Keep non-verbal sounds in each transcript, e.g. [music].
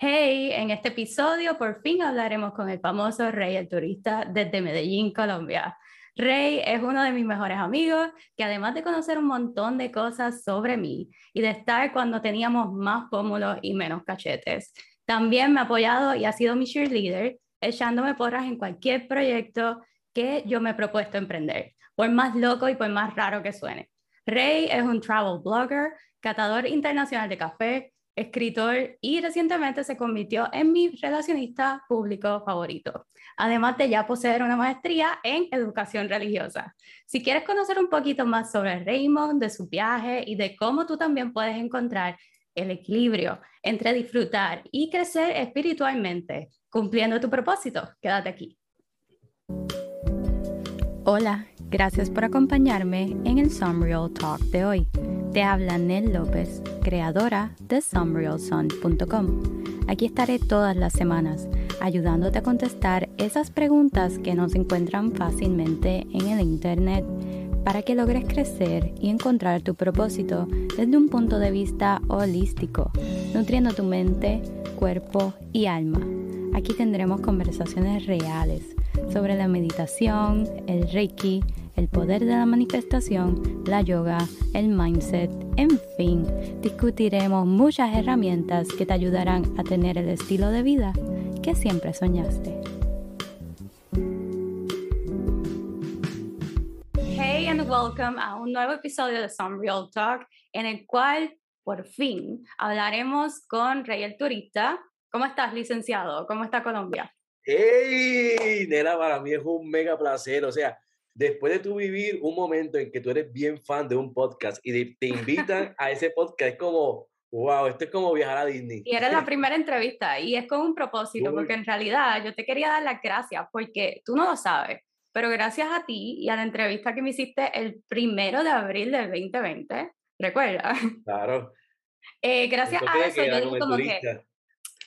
Hey, en este episodio por fin hablaremos con el famoso Rey el turista desde Medellín, Colombia. Rey es uno de mis mejores amigos que además de conocer un montón de cosas sobre mí y de estar cuando teníamos más pómulos y menos cachetes, también me ha apoyado y ha sido mi cheerleader, echándome porras en cualquier proyecto que yo me he propuesto emprender, por más loco y por más raro que suene. Rey es un travel blogger, catador internacional de café, escritor y recientemente se convirtió en mi relacionista público favorito, además de ya poseer una maestría en educación religiosa. Si quieres conocer un poquito más sobre Raymond, de su viaje y de cómo tú también puedes encontrar el equilibrio entre disfrutar y crecer espiritualmente, cumpliendo tu propósito, quédate aquí. Hola, gracias por acompañarme en el Sunreal Talk de hoy. Te habla Nel López, creadora de SumRealSun.com. Aquí estaré todas las semanas ayudándote a contestar esas preguntas que no se encuentran fácilmente en el Internet para que logres crecer y encontrar tu propósito desde un punto de vista holístico, nutriendo tu mente, cuerpo y alma. Aquí tendremos conversaciones reales sobre la meditación, el reiki, el poder de la manifestación, la yoga, el mindset, en fin, discutiremos muchas herramientas que te ayudarán a tener el estilo de vida que siempre soñaste. Hey and welcome a un nuevo episodio de Some Real Talk en el cual por fin hablaremos con Rey el Turista. ¿Cómo estás, licenciado? ¿Cómo está Colombia? ¡Hey! Nena, para mí es un mega placer. O sea, después de tú vivir un momento en que tú eres bien fan de un podcast y te invitan a ese podcast, es como, wow, esto es como viajar a Disney. Y era la primera entrevista y es con un propósito, porque en realidad yo te quería dar las gracias porque tú no lo sabes, pero gracias a ti y a la entrevista que me hiciste el primero de abril del 2020, ¿recuerdas? Claro. Eh, gracias a eso yo digo como que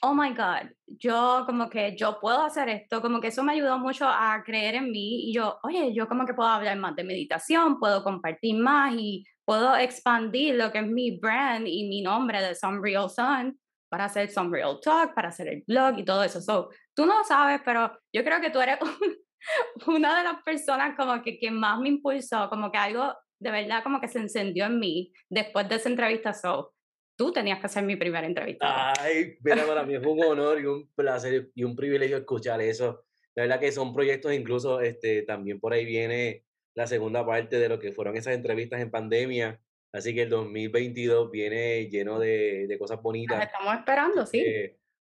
oh my God, yo como que yo puedo hacer esto, como que eso me ayudó mucho a creer en mí y yo, oye, yo como que puedo hablar más de meditación, puedo compartir más y puedo expandir lo que es mi brand y mi nombre de Some Real Sun para hacer Some Real Talk, para hacer el blog y todo eso. So, tú no sabes, pero yo creo que tú eres [laughs] una de las personas como que, que más me impulsó, como que algo de verdad como que se encendió en mí después de esa entrevista. So, tú tenías que ser mi primera entrevista. Ay, mira, para mí es un honor y un placer y un privilegio escuchar eso. La verdad que son proyectos, incluso este, también por ahí viene la segunda parte de lo que fueron esas entrevistas en pandemia. Así que el 2022 viene lleno de, de cosas bonitas. estamos esperando, sí.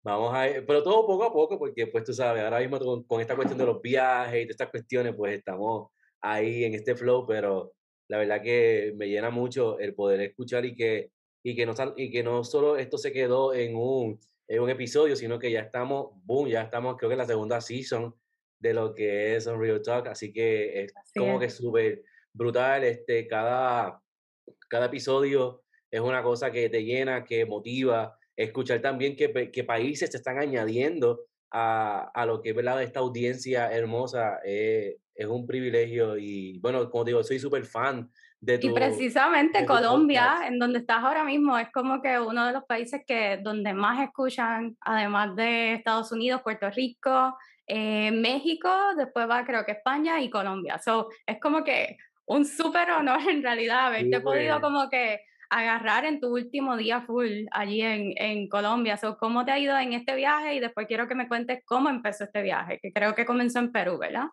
vamos a, pero todo poco a poco, porque pues tú sabes, ahora mismo con, esta cuestión de los viajes y de estas cuestiones, pues estamos ahí en este flow, pero la verdad que me llena mucho el poder escuchar y que y que no, y que no solo esto se quedó en un, en un episodio, sino que ya estamos, boom, ya estamos creo que en la segunda season de lo que es Unreal Talk, así que es como que súper brutal, este, cada, cada episodio es una cosa que te llena, que motiva, escuchar también que, que países se están añadiendo a, a, lo que es ¿verdad? esta audiencia hermosa, eh, es un privilegio y bueno, como digo, soy súper fan y precisamente Colombia, en donde estás ahora mismo, es como que uno de los países que donde más escuchan, además de Estados Unidos, Puerto Rico, eh, México, después va creo que España y Colombia. So, es como que un súper honor en realidad haberte podido como que agarrar en tu último día full allí en, en Colombia. So, ¿Cómo te ha ido en este viaje? Y después quiero que me cuentes cómo empezó este viaje, que creo que comenzó en Perú, ¿verdad?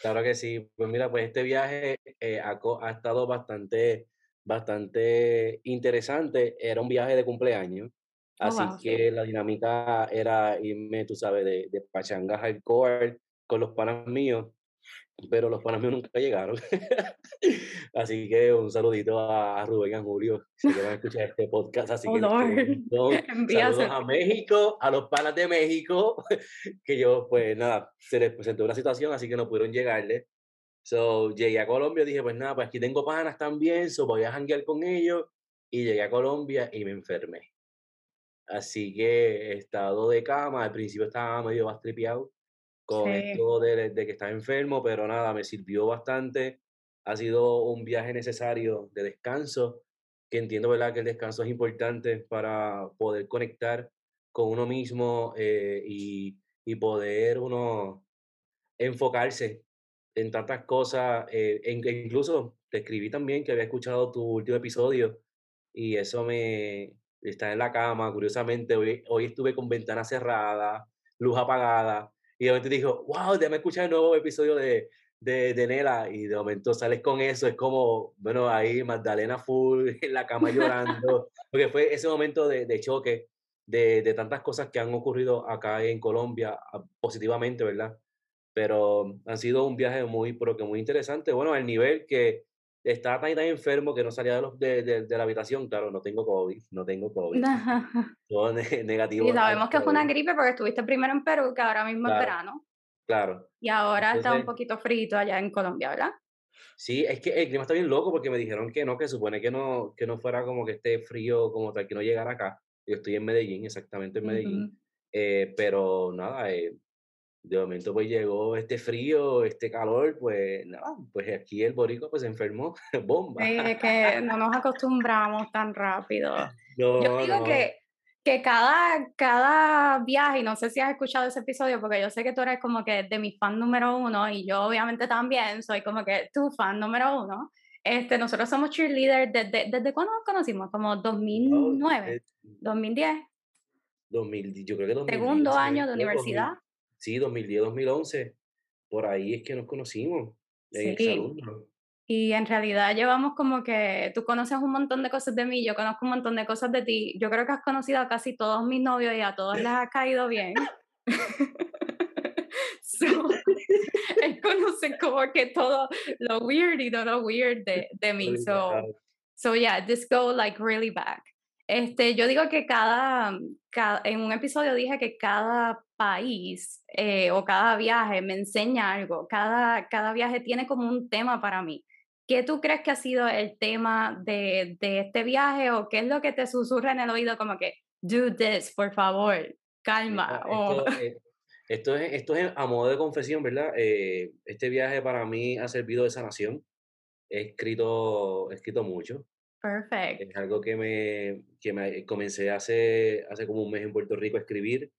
Claro que sí. Pues mira, pues este viaje eh, ha, estado bastante, bastante interesante. Era un viaje de cumpleaños. Oh, así que la dinámica era irme, tú sabes, de, de pachanga hardcore con los panas míos pero los panas míos nunca llegaron. [laughs] así que un saludito a Rubén y a Julio, si quieren escuchar este podcast. Así que [laughs] saludos a México, a los panas de México, [laughs] que yo, pues nada, se les presentó una situación, así que no pudieron llegarle. So, llegué a Colombia, dije, pues nada, pues aquí tengo panas también, so voy a janguear con ellos. Y llegué a Colombia y me enfermé. Así que he estado de cama, al principio estaba medio bastripeado, con esto de, de, que estaba enfermo, pero nada, me sirvió bastante. Ha sido un viaje necesario de descanso, que entiendo ¿verdad? que el descanso es importante para poder conectar con uno mismo eh, y, y, poder uno enfocarse en tantas cosas. Eh, incluso te escribí también que había escuchado tu último episodio y eso me está en la cama, curiosamente, hoy, hoy estuve con ventana cerrada, luz apagada, y de momento dijo, wow, déjame escuchar el nuevo episodio de, de, de, Nela, y de momento sales con eso, es como, bueno, ahí Magdalena full, [laughs] en la cama llorando, [laughs] porque fue ese momento de, de choque de, de, tantas cosas que han ocurrido acá en Colombia, ah, positivamente, ¿verdad? Pero han sido un viaje muy, pero que muy interesante, bueno, al nivel que estaba tan, tan enfermo que no salía de, los, de, de, la habitación. Claro, no tengo COVID, no tengo COVID. [laughs] Todo negativo. Y sabemos que fue una gripe porque estuviste primero en Perú, que ahora mismo es verano. Claro. Y ahora está un poquito frito allá en Colombia, ¿verdad? Sí, es que el clima está bien loco porque me dijeron que no, que supone que no, que no fuera como que esté frío como tal, que no llegara acá. Yo estoy en Medellín, exactamente en Medellín. eh, pero nada, eh, de momento pues llegó este frío, este calor, pues nada, pues aquí el borico pues se enfermó, [laughs] bomba. Sí, es que no nos acostumbramos tan rápido. yo digo que, que cada, cada viaje, y no sé si has escuchado ese episodio, porque yo sé que tú eres como que de mi fan número uno, y yo obviamente también soy como que tu fan número uno. Este, nosotros somos cheerleaders desde, ¿desde cuándo nos conocimos? ¿Como 2009? ¿2010? 2000, yo creo que 2010. Segundo año de universidad. Sí, 2010, 2011. Por ahí es que nos conocimos en sí. Y en realidad llevamos como que tú conoces un montón de cosas de mí, yo conozco un montón de cosas de ti. Yo creo que has conocido a casi todos mis novios y a todos les ha caído bien. [laughs] so, [laughs] él conoce como que todo lo weird y todo lo weird de, de mí. So, so yeah, this go like really back. Este, yo digo que cada, cada, en un episodio dije que cada país eh, o cada viaje me enseña algo, cada, cada viaje tiene como un tema para mí. ¿Qué tú crees que ha sido el tema de, de este viaje o qué es lo que te susurra en el oído como que, do this, por favor, calma? Esto, esto, es, esto es a modo de confesión, ¿verdad? Eh, este viaje para mí ha servido de sanación. He escrito, he escrito mucho. Perfecto. Es algo que me, que me comencé hace, hace como un mes en Puerto Rico a escribir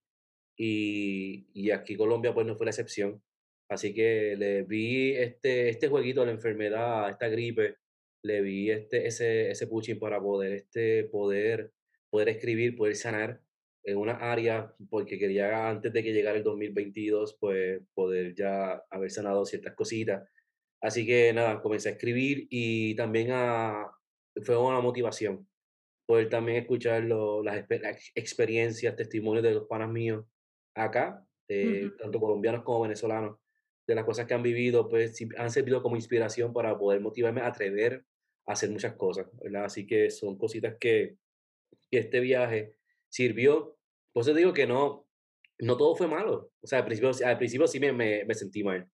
y, y aquí Colombia pues no fue la excepción. Así que le vi este, este jueguito a la enfermedad, esta gripe, le vi este, ese, ese pushing para poder, este, poder, poder escribir, poder sanar en una área, porque quería antes de que llegara el 2022, pues poder ya haber sanado ciertas cositas. Así que nada, comencé a escribir y también a, fue una motivación poder también escuchar las, experiencias, testimonios de los panas míos acá, eh, tanto colombianos como venezolanos, de las cosas que han vivido, pues han servido como inspiración para poder motivarme a atrever a hacer muchas cosas, ¿verdad? Así que son cositas que, que este viaje sirvió. Por eso digo que no, no todo fue malo. O sea, al principio, al principio sí me, me, me sentí mal,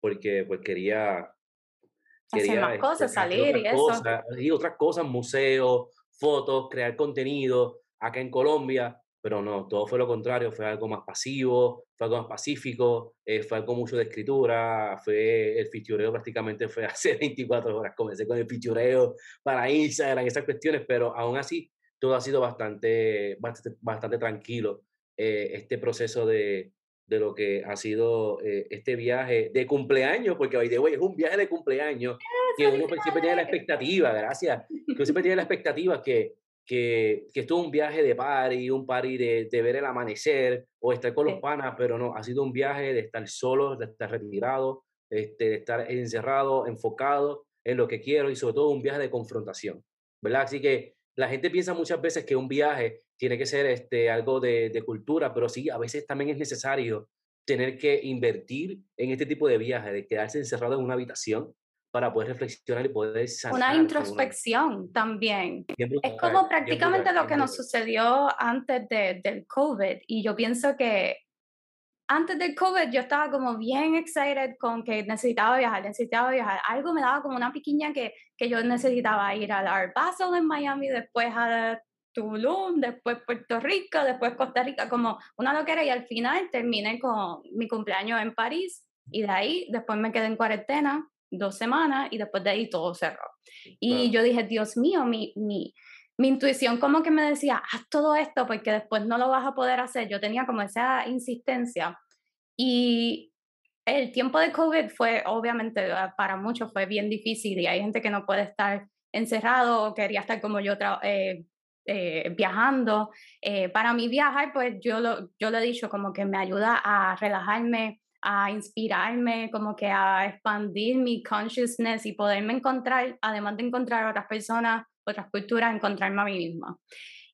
porque pues quería hacer más cosas, salir y eso. y otras cosas, museos, fotos, crear contenido acá en Colombia, pero no, todo fue lo contrario, fue algo más pasivo, fue algo más pacífico, eh, fue algo mucho de escritura, fue el fichureo prácticamente fue [laughs] hace 24 horas, comencé con el fichureo para Instagram, esas cuestiones, pero aún así todo ha sido bastante, bastante, bastante tranquilo, eh, este proceso de, de lo que ha sido eh, este viaje de cumpleaños, porque hoy de hoy es un viaje de cumpleaños, que uno siempre tiene la expectativa, gracias, que uno siempre tiene la expectativa que, que, que esto es un viaje de party, un party de, de ver el amanecer o estar con los panas, pero no, ha sido un viaje de estar solo, de estar retirado, este, de estar encerrado, enfocado en lo que quiero y sobre todo un viaje de confrontación, ¿verdad? Así que la gente piensa muchas veces que un viaje tiene que ser este, algo de, de, cultura, pero sí, a veces también es necesario tener que invertir en este tipo de viajes, de quedarse encerrado en una habitación para poder reflexionar y poder sanar. Una introspección también. es como prácticamente lo que nos sucedió antes de, del COVID y yo pienso que antes del COVID yo estaba como bien excited con que necesitaba viajar, necesitaba viajar. Algo me daba como una piquiña que, que yo necesitaba ir al Art Basel en Miami, después a Tulum, después Puerto Rico, después Costa Rica, como una loquera y al final terminé con mi cumpleaños en París y de ahí después me quedé en cuarentena dos semanas y después de ahí todo cerró. Y yo dije, Dios mío, mi, mi, mi intuición como que me decía, haz todo esto porque después no lo vas a poder hacer. Yo tenía como esa insistencia. Y el tiempo de COVID fue, obviamente, ah, para muchos fue bien difícil y hay gente que no puede estar encerrado o quería estar como yo eh, eh, viajando. Eh, para mí viajar, pues yo lo, yo lo he dicho como que me ayuda a relajarme, a inspirarme, como que a expandir mi consciousness y poderme encontrar, además de encontrar otras personas, otras culturas, encontrarme a mí misma.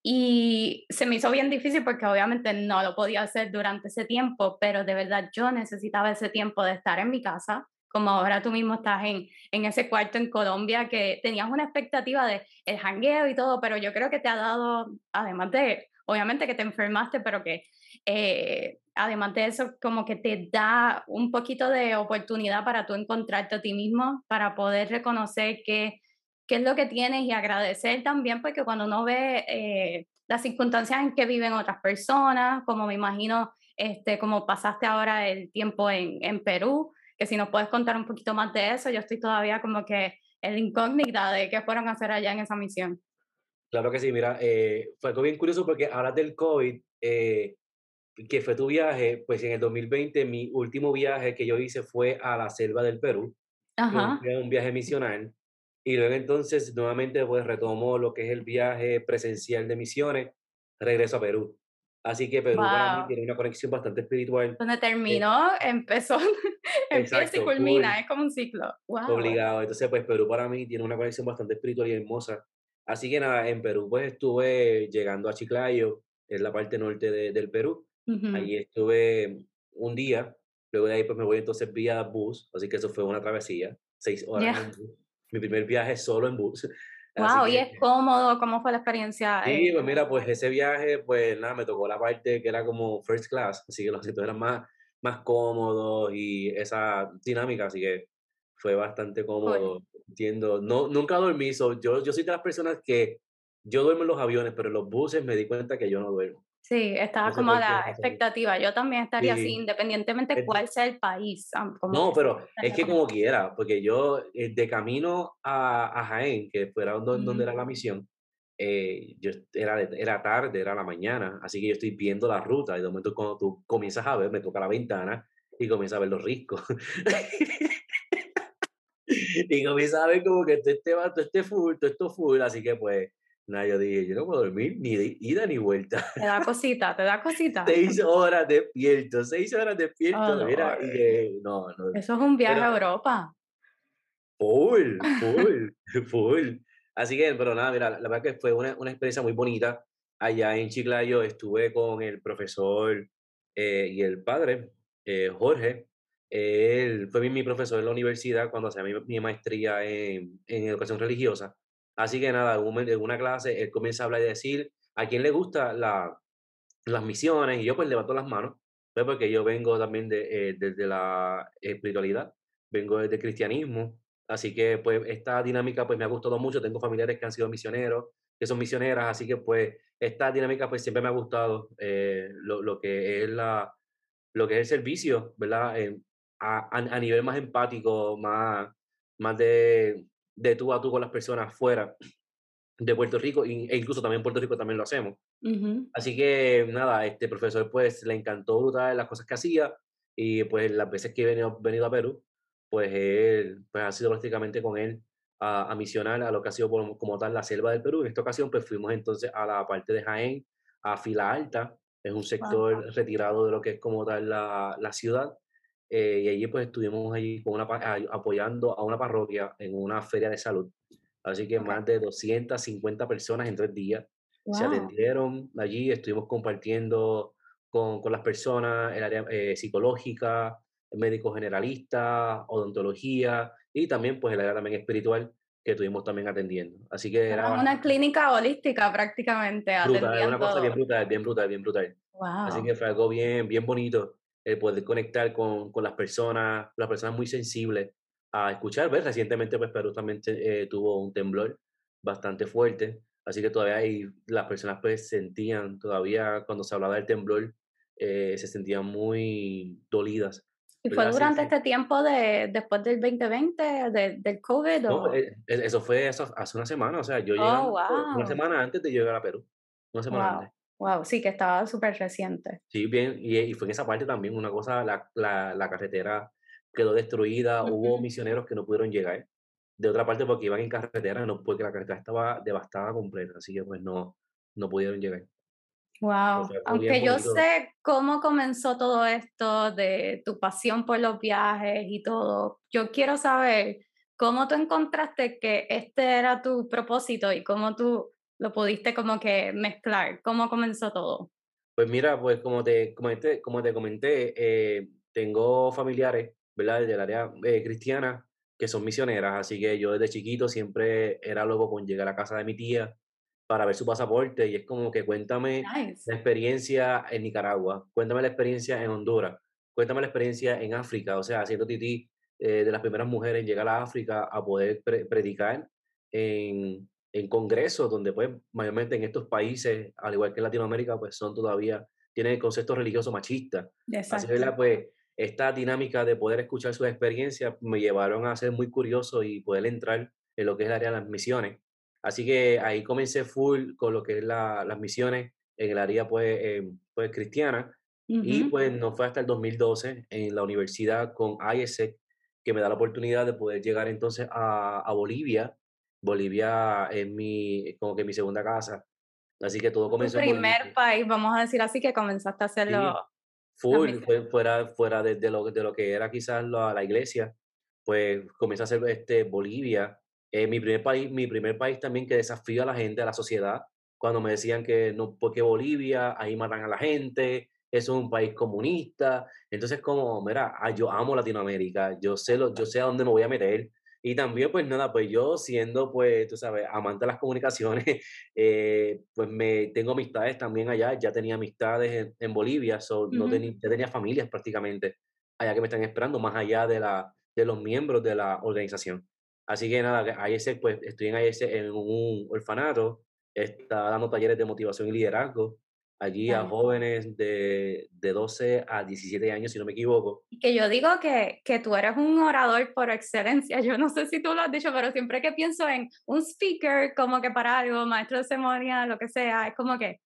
Y se me hizo bien difícil porque obviamente no lo podía hacer durante ese tiempo, pero de verdad yo necesitaba ese tiempo de estar en mi casa, como ahora tú mismo estás en, en ese cuarto en Colombia, que tenías una expectativa de el jangueo y todo, pero yo creo que te ha dado, además de, obviamente que te enfermaste, pero que eh, además de eso, como que te da un poquito de oportunidad para tú encontrarte a ti mismo, para poder reconocer que qué es lo que tienes y agradecer también, porque cuando uno ve eh, las circunstancias en que viven otras personas, como me imagino, este, como pasaste ahora el tiempo en, en Perú, que si nos puedes contar un poquito más de eso, yo estoy todavía como que en incógnita de qué fueron a hacer allá en esa misión. Claro que sí, mira, eh, fue algo bien curioso porque ahora del COVID, eh, que fue tu viaje, pues en el 2020 mi último viaje que yo hice fue a la selva del Perú, Ajá. un viaje misional, y luego entonces nuevamente pues retomo lo que es el viaje presencial de misiones, regreso a Perú. Así que Perú para mí tiene una conexión bastante espiritual. Donde terminó, empezó, [laughs] empieza y culmina, es como un ciclo. Wow. Obligado. Entonces, pues Perú para mí tiene una conexión bastante espiritual y hermosa. Así que nada, en Perú pues estuve llegando a Chiclayo, es la parte norte de, del Perú. Ahí estuve un día, luego de ahí pues me voy entonces vía bus, así que eso fue una travesía, seis horas mi primer viaje solo en bus. Wow, y es cómodo, ¿cómo fue la experiencia? Sí, pues mira, pues ese viaje, pues nada, me tocó la parte que era como first class, así que los asientos eran más, más cómodos y esa dinámica, así que fue bastante cómodo, entiendo. No, nunca dormí, yo, yo soy de las personas que yo duermo en los aviones, pero en los buses me di cuenta que yo no duermo. Sí, estaba como a la expectativa. Yo también estaría así, independientemente de cuál sea el país. no, pero es que como quiera, porque yo eh, de camino a, a Jaén, que fuera donde, donde era la misión, eh, yo era, era tarde, era la mañana, así que yo estoy viendo la ruta y de momento cuando tú comienzas a ver, me toca la ventana y comienza a ver los riscos. [laughs] y comienza a ver como que este va, todo este full, todo esto full, así que pues Nada, yo dije, yo no puedo dormir ni de ida ni vuelta. Te da cosita, te da [laughs] cosita. seis horas despierto, seis horas [laughs] despierto. Oh, mira, y no, no. Eso es un viaje a Europa. Full, [laughs] full, full. Así que, pero nada, mira, la verdad que fue una, una experiencia muy bonita. Allá en Chiclayo estuve con el profesor eh, y el padre, eh, Jorge. Él fue mi profesor en la universidad cuando hacía mi, mi maestría en, en educación religiosa. Así que nada, en una clase él comienza a hablar y decir a quién le gusta la, las misiones y yo pues levanto las manos, pues porque yo vengo también de, eh, desde la espiritualidad, vengo desde cristianismo, así que pues esta dinámica pues me ha gustado mucho, tengo familiares que han sido misioneros, que son misioneras, así que pues esta dinámica pues siempre me ha gustado eh, lo, lo, que es la, lo que es el servicio, ¿verdad? a, a, nivel más empático, más, más de, de tú a tú con las personas fuera de Puerto Rico e incluso también en Puerto Rico también lo hacemos. Así que nada, este profesor pues le encantó brutal las cosas que hacía y pues las veces que he venido, venido a Perú, pues él pues ha sido prácticamente con él a, a misionar a lo que ha sido como, tal la selva del Perú. En esta ocasión pues fuimos entonces a la parte de Jaén, a Fila Alta, es un sector retirado de lo que es como tal la, la ciudad eh, y allí pues estuvimos allí con una, apoyando a una parroquia en una feria de salud. Así que más de 250 personas en tres días se atendieron allí, estuvimos compartiendo con, con las personas el área eh, psicológica, médico generalista, odontología y también pues el área también espiritual que estuvimos también atendiendo. Así que era... Una clínica holística prácticamente. Brutal, una cosa bien brutal, bien brutal, bien brutal. Así que fue algo bien, bien bonito el poder conectar con, con, las personas, las personas muy sensibles a escuchar. ¿ves? Recientemente pues Perú también eh, tuvo un temblor bastante fuerte, así que todavía ahí las personas pues sentían, todavía cuando se hablaba del temblor, eh, se sentían muy dolidas ¿Y fue durante este tiempo de, después del 2020, del COVID? No, eh, eh, eso fue eso, hace una semana, o sea, yo llegué oh, una semana antes de llegar a Perú, una semana wow. antes. Wow, sí, que estaba súper reciente. Sí, bien, y, y, fue en esa parte también una cosa, la, la, la carretera quedó destruida, hubo misioneros que no pudieron llegar. De otra parte, porque iban en carretera, no, porque la carretera estaba devastada completa, así que pues no, no pudieron llegar. Wow, aunque yo sé cómo comenzó todo esto de tu pasión por los viajes y todo, yo quiero saber cómo tú encontraste que este era tu propósito y cómo tú lo pudiste como que mezclar, cómo comenzó todo. Pues mira, pues como te comenté, como te comenté eh, tengo familiares, ¿verdad? Del área eh, cristiana que son misioneras, así que yo desde chiquito siempre era loco con llegar a casa de mi tía para ver su pasaporte y es como que cuéntame la experiencia en Nicaragua, cuéntame la experiencia en Honduras, cuéntame la experiencia en África, o sea, siendo Titi eh, de las primeras mujeres en llegar a África a poder predicar en, en congresos, donde pues mayormente en estos países, al igual que en Latinoamérica, pues son todavía, tienen el concepto religioso machista. Así que pues esta dinámica de poder escuchar sus experiencias me llevaron a ser muy curioso y poder entrar en lo que es el área de las misiones. Así que ahí comencé full con lo que es la, las misiones en el área pues, eh, pues cristiana. Y pues no fue hasta el 2012 en la universidad con IESEC que me da la oportunidad de poder llegar entonces a, a Bolivia. Bolivia es mi, como que mi segunda casa. Así que todo comenzó. Tu primer país, vamos a decir así, que comenzaste a hacerlo. full, fuera, fuera de, de, lo, de lo que era quizás la, la iglesia, pues comencé a hacer este, Bolivia eh, mi, primer país, mi primer país también que desafía a la gente, a la sociedad, cuando me decían que no, porque Bolivia, ahí matan a la gente, eso es un país comunista. Entonces, como, mira, ah, yo amo Latinoamérica, yo sé, lo, yo sé a dónde me voy a meter. Y también, pues nada, pues yo siendo, pues, tú sabes, amante de las comunicaciones, [laughs] eh, pues me tengo amistades también allá, ya tenía amistades en, Bolivia, so, no tenía, ya tenía familias prácticamente allá que me están esperando, más allá de, la, de los miembros de la organización. Así que nada, ese pues estoy en IS en un orfanato, está dando talleres de motivación y liderazgo allí a jóvenes de, de 12 a 17 años, si no me equivoco. Que yo digo que, que tú eres un orador por excelencia. Yo no sé si tú lo has dicho, pero siempre que pienso en un speaker, como que para algo, maestro de ceremonia, lo que sea, es como que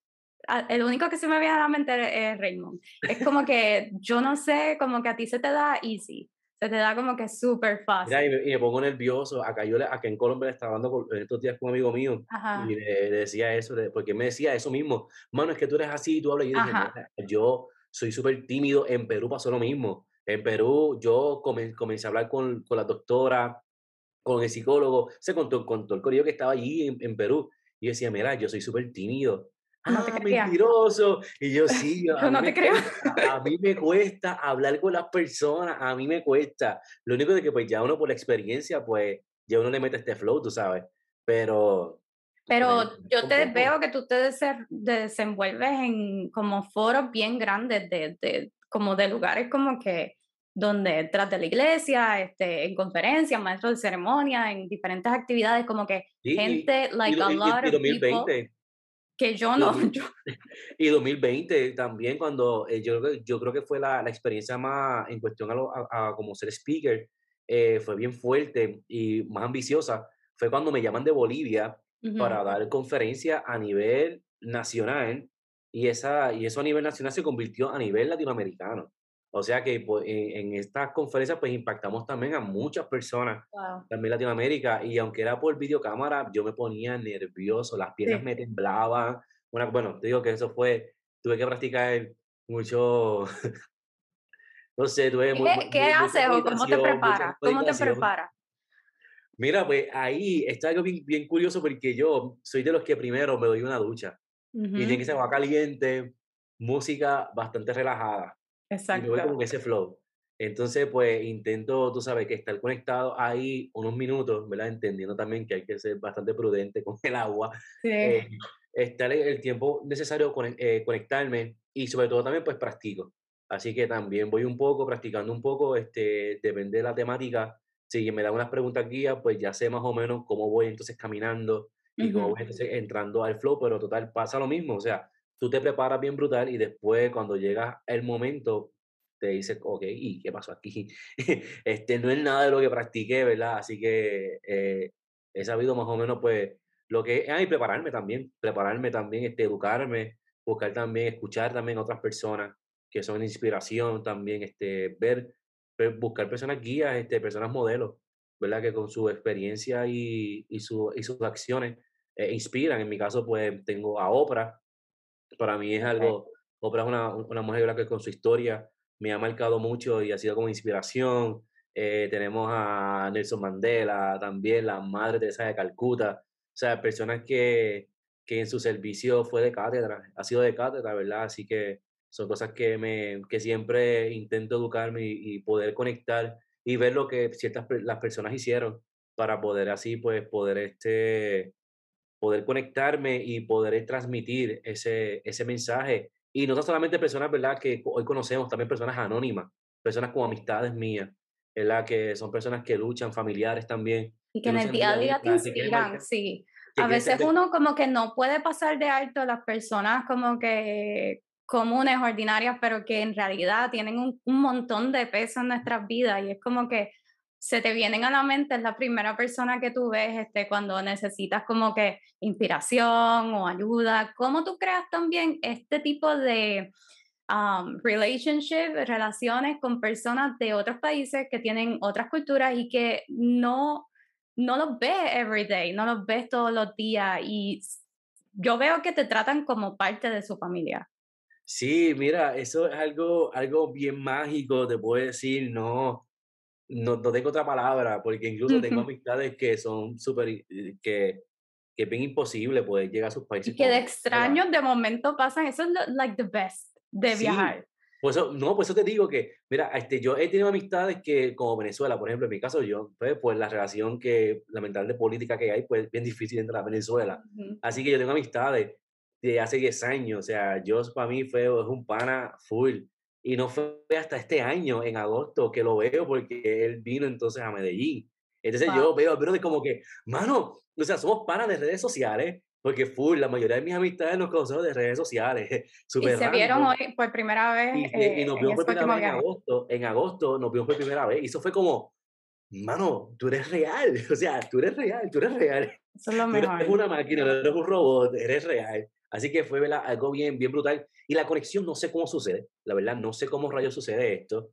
ah, el único que se me viene a la mente es Raymond. Es como que yo no sé, como que a ti se te da easy se te da como que súper fácil. y, me, pongo nervioso. Acá yo acá en Colombia le estaba hablando estos días con un amigo mío y le, decía eso, porque me decía eso mismo. Mano, es que tú eres así, tú hablas. Y yo dije, yo soy súper tímido. En Perú pasó lo mismo. En Perú yo comencé a hablar con, con la doctora, con el psicólogo, se contó, con todo el corillo que estaba allí en, en Perú. Y yo decía, mira, yo soy súper tímido no te ah, mentiroso. Y yo sí, yo [laughs] no te creo. a mí me cuesta hablar con las personas, a mí me cuesta. Lo único de que pues ya uno por la experiencia, pues ya uno le mete este flow, tú sabes. Pero... Pero yo te veo que tú te desenvuelves en como foros bien grandes de, de, como de lugares como que donde tras de la iglesia, este, en conferencias, maestros de ceremonia, en diferentes actividades, como que gente, like a lot of people que yo no. [laughs] [laughs] Y 2020 también, cuando eh, yo, yo creo que fue la, la experiencia más en cuestión a, a, como ser speaker, eh, fue bien fuerte y más ambiciosa. Fue cuando me llaman de Bolivia para dar conferencia a nivel nacional y, esa, y eso a nivel nacional se convirtió a nivel latinoamericano. O sea que pues, en, estas conferencias pues impactamos también a muchas personas, también Latinoamérica, y aunque era por videocámara, yo me ponía nervioso, las piernas me temblaban. bueno, te digo que eso fue, tuve que practicar mucho, [laughs] no sé, tuve ¿Qué, ¿qué haces o cómo te preparas? ¿Cómo te preparas? Mira, pues ahí está algo bien, curioso porque yo soy de los que primero me doy una ducha y tiene que ser agua caliente, música bastante relajada. Exacto. Y como ese flow. Entonces, pues intento, tú sabes, que estar conectado ahí unos minutos, ¿verdad? Entendiendo también que hay que ser bastante prudente [laughs] con el agua. Sí. Eh, estar el tiempo necesario con, eh, conectarme y sobre todo también pues practico. Así que también voy un poco, practicando un poco, este, depende de la temática. Si me dan unas preguntas guías, pues ya sé más o menos cómo voy entonces caminando y cómo voy entonces entrando al flow, pero total pasa lo mismo. O sea, tú te preparas bien brutal y después cuando llega el momento, te dice, ok, ¿y qué pasó aquí? [laughs] este no es nada de lo que practiqué, ¿verdad? Así que eh, he sabido más o menos, pues, lo que es, y prepararme también, prepararme también, este, educarme, buscar también, escuchar también a otras personas que son inspiración también, este, ver, buscar personas guías, este, personas modelos, ¿verdad? Que con su experiencia y, y, su, y sus acciones eh, inspiran. En mi caso, pues, tengo a Oprah, para mí es algo, Oprah es una, una mujer que con su historia me ha marcado mucho y ha sido como inspiración. Eh, tenemos a Nelson Mandela, también la Madre Teresa de Calcuta, o sea, personas que, que en su servicio fue de cátedra, ha sido de cátedra, ¿verdad? Así que son cosas que, me, que siempre intento educarme y, poder conectar y ver lo que ciertas las personas hicieron para poder así, pues, poder este, poder conectarme y poder transmitir ese, ese mensaje. Y no solamente personas, ¿verdad?, que hoy conocemos, también personas anónimas, personas como amistades mías, ¿verdad?, que son personas que luchan, familiares también. Y que, en el día a día te inspiran, sí. A veces uno como que no puede pasar de alto a las personas como que comunes, ordinarias, pero que en realidad tienen un, un montón de peso en nuestras vidas y es como que se te vienen a la mente, es la primera persona que tú ves este, cuando necesitas como que inspiración o ayuda. ¿Cómo tú creas también este tipo de um, relationship, relaciones con personas de otros países que tienen otras culturas y que no, no los ves every day, no los ves todos los días y yo veo que te tratan como parte de su familia. Sí, mira, eso es algo, algo bien mágico, te puedo decir, no, no, no tengo otra palabra, porque incluso tengo amistades que son súper, eh, que, que es bien imposible poder llegar a sus países. Y que de extraños de momento pasan, eso es like the best de viajar. Pues no, pues eso te digo que, mira, este, yo he tenido amistades que, como Venezuela, por ejemplo, en mi caso yo, pues, pues la relación que, lamentable política que hay, pues bien difícil entrar a Venezuela. Así que yo tengo amistades de hace 10 años, o sea, yo para mí fue es un pana full. Y no fue hasta este año, en agosto, que lo veo porque él vino entonces a Medellín. Entonces yo veo pero de como que, mano, o sea, somos panas de redes sociales, porque full, la mayoría de mis amistades nos conocemos de redes sociales. Super [laughs] y se vieron hoy por primera vez. Y, y nos vimos por primera vez en agosto. En agosto nos vimos por primera vez. Y eso fue como, mano, tú eres real. [laughs] O sea, tú eres real, tú eres real. Eso es lo [laughs] mejor. No eres una máquina, no eres un robot, eres real. Así que fue algo bien, bien brutal. Y la conexión no sé cómo sucede, la verdad, no sé cómo rayos sucede esto,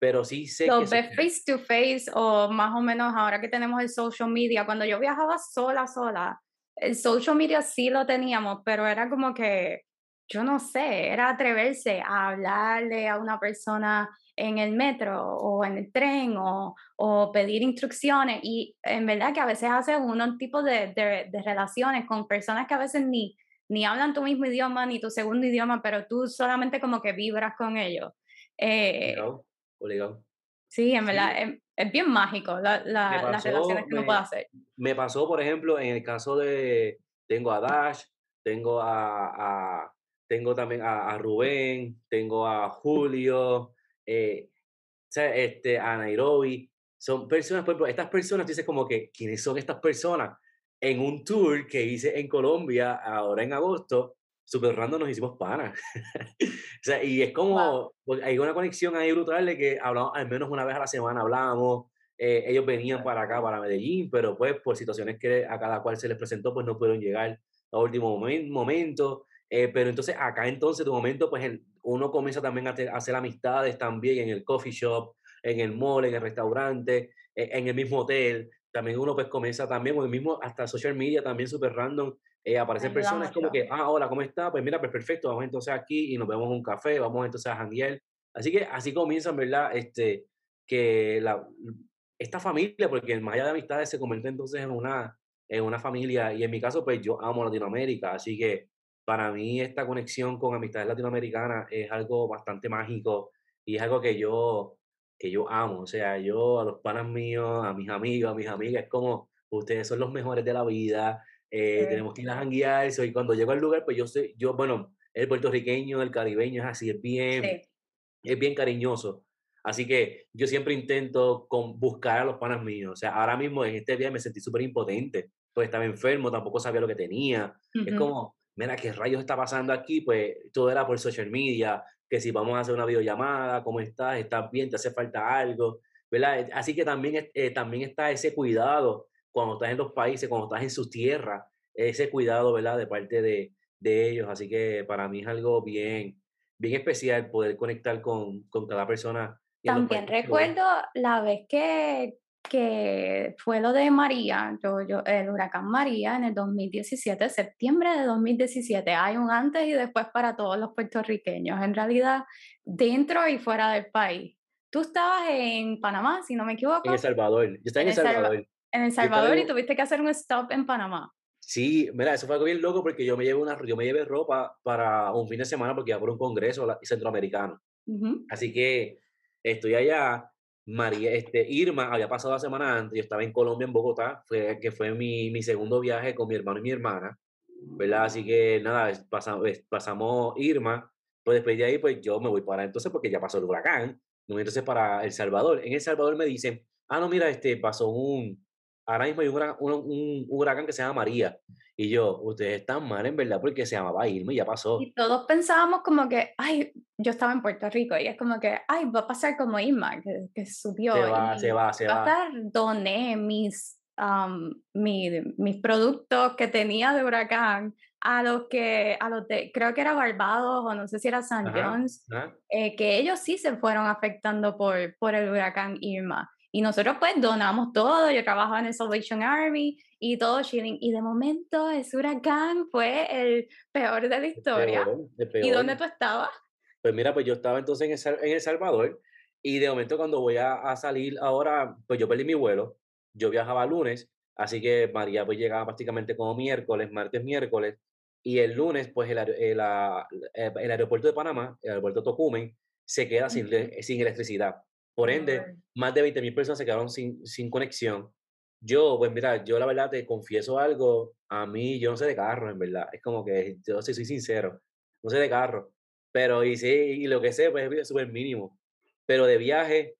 pero sí sé Lo ves face to face o más o menos ahora que tenemos el social media, cuando yo viajaba sola, sola, el social media sí lo teníamos, pero era como que, yo no sé, era atreverse a hablarle a una persona en el metro o en el tren o, o pedir instrucciones y en verdad que a veces hace uno tipo de, de, de relaciones con personas que a veces ni ni hablan tu mismo idioma ni tu segundo idioma, pero tú solamente como que vibras con ellos. Eh, Sí, en verdad, Es, bien mágico la, las relaciones que uno puede hacer. Me pasó, por ejemplo, en el caso de, tengo a Dash, tengo a, a tengo también a, Rubén, tengo a Julio, eh, este, a Nairobi. Son personas, por ejemplo, estas personas, dices como que, ¿quiénes son estas personas? En un tour que hice en Colombia ahora en agosto, super random nos hicimos panas. [laughs] o sea, y es como, pues, hay una conexión ahí brutal de que hablamos al menos una vez a la semana, hablábamos, eh, ellos venían para acá, para Medellín, pero pues por situaciones que a cada cual se les presentó, pues no pudieron llegar a último momento. Eh, pero entonces acá entonces, de momento, pues uno comienza también a, hacer amistades también en el coffee shop, en el mall, en el restaurante, e, en el mismo hotel también uno pues comienza también, o mismo hasta social media también súper random, eh, aparecen personas como que, ah, hola, ¿cómo está? Pues mira, pues perfecto, vamos entonces aquí y nos vemos en un café, vamos entonces a janguear. Así que así comienzan, ¿verdad? Este, que la, esta familia, porque más allá de amistades se convierte entonces en una, en una familia, y en mi caso, pues yo amo Latinoamérica, así que para mí esta conexión con amistades latinoamericanas es algo bastante mágico y es algo que yo que yo amo. O sea, yo a los panas míos, a mis amigos, a mis amigas, es como, ustedes son los mejores de la vida, eh, tenemos que ir a janguear. Y cuando llego al lugar, pues yo sé, yo, bueno, el puertorriqueño, el caribeño es así, es bien, es bien cariñoso. Así que yo siempre intento con, buscar a los panas míos. O sea, ahora mismo en este día me sentí súper impotente, pues estaba enfermo, tampoco sabía lo que tenía. Es como, mira, ¿qué rayos está pasando aquí? Pues todo era por social media, que si vamos a hacer una videollamada, ¿cómo estás? ¿Estás bien? ¿Te hace falta algo? ¿Verdad? Así que también, eh, también está ese cuidado cuando estás en los países, cuando estás en su tierra, ese cuidado, ¿verdad? De parte de, de ellos. Así que para mí es algo bien, bien especial poder conectar con, con cada persona. También recuerdo la vez que, que fue lo de María, yo, yo, el huracán María en el 2017, septiembre de 2017. Hay un antes y después para todos los puertorriqueños, en realidad, dentro y fuera del país. Tú estabas en Panamá, si no me equivoco. En El Salvador. Yo estaba en, El Salvador. En El Salvador y tuviste que hacer un stop en Panamá. Sí, mira, eso fue algo bien loco porque yo me llevé una, yo me llevé ropa para un fin de semana porque iba por un congreso centroamericano. Así que estoy allá. María, este, Irma había pasado la semana antes, yo estaba en Colombia, en Bogotá, fue, que fue mi, mi segundo viaje con mi hermano y mi hermana, ¿verdad? Así que nada, pasamos, pasamos Irma, pues después de ahí, pues yo me voy para entonces porque ya pasó el huracán, entonces para El Salvador. En El Salvador me dicen, ah, no, mira, este, pasó un, ahora mismo hay un huracán, que se llama María. Y yo, ustedes están mal en verdad porque se llamaba Irma y ya pasó. Y todos pensábamos como que, ay, yo estaba en Puerto Rico y es como que, ay, va a pasar como Irma, que, que subió. Se va, se va, se va. Va a estar doné mis, mis productos que tenía de huracán a los que, a los de, creo que era Barbados o no sé si era San John's, eh, que ellos sí se fueron afectando por, por el huracán Irma. Y nosotros pues donamos todo, yo trabajaba en el Salvation Army y todo chilling. Y de momento ese huracán fue el peor de la historia. ¿Y dónde tú estabas? Pues mira, pues yo estaba entonces en El, Salvador y de momento cuando voy a, salir ahora, pues yo perdí mi vuelo, yo viajaba lunes, así que María pues llegaba prácticamente como miércoles, martes, miércoles, y el lunes pues el, el, el aeropuerto de Panamá, el aeropuerto de Tocumen, se queda sin, sin electricidad. Por ende, más de 20.000 personas se quedaron sin, sin conexión. Yo, pues mira, yo la verdad te confieso algo, a mí yo no sé de carro, en verdad. Es como que yo sí soy sincero, no sé de carro. Pero y sí, y lo que sé, pues es súper mínimo. Pero de viaje,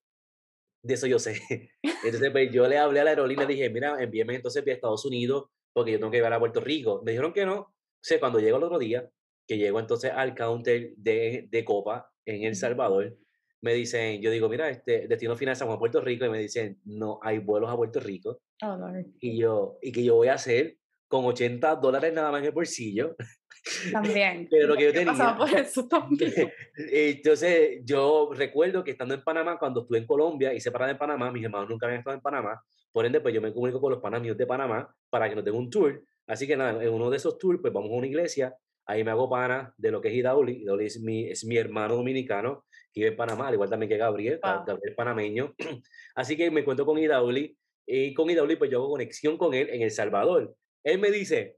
de eso yo sé. [laughs] Entonces, pues yo le hablé a la aerolínea dije, mira, envíeme entonces a Estados Unidos porque yo tengo que llevar a Puerto Rico. Me dijeron que no. O sea, cuando llego el otro día, que llego entonces al counter de, de Copa en El Salvador, me dicen, yo digo, mira, este destino final a Puerto Rico, y me dicen, no hay vuelos a Puerto Rico. Oh, y yo, y que yo voy a hacer con 80 dólares nada más en el bolsillo. También. [laughs] Pero lo que yo tenía. Por eso [laughs] Entonces, yo recuerdo que estando en Panamá, cuando estuve en Colombia, hice parada en Panamá, mis hermanos nunca habían estado en Panamá, por ende, pues yo me comunico con los panamíos de Panamá para que nos den un tour. Así que nada, en uno de esos tours, pues vamos a una iglesia, ahí me hago pana de lo que es Idauli. Idauli es mi, es mi hermano dominicano que vive en Panamá, al igual también que Gabriel, Gabriel panameño. [clears throat] Así que me cuento con Idauli y con Idauli pues yo hago conexión con él en El Salvador. Él me dice,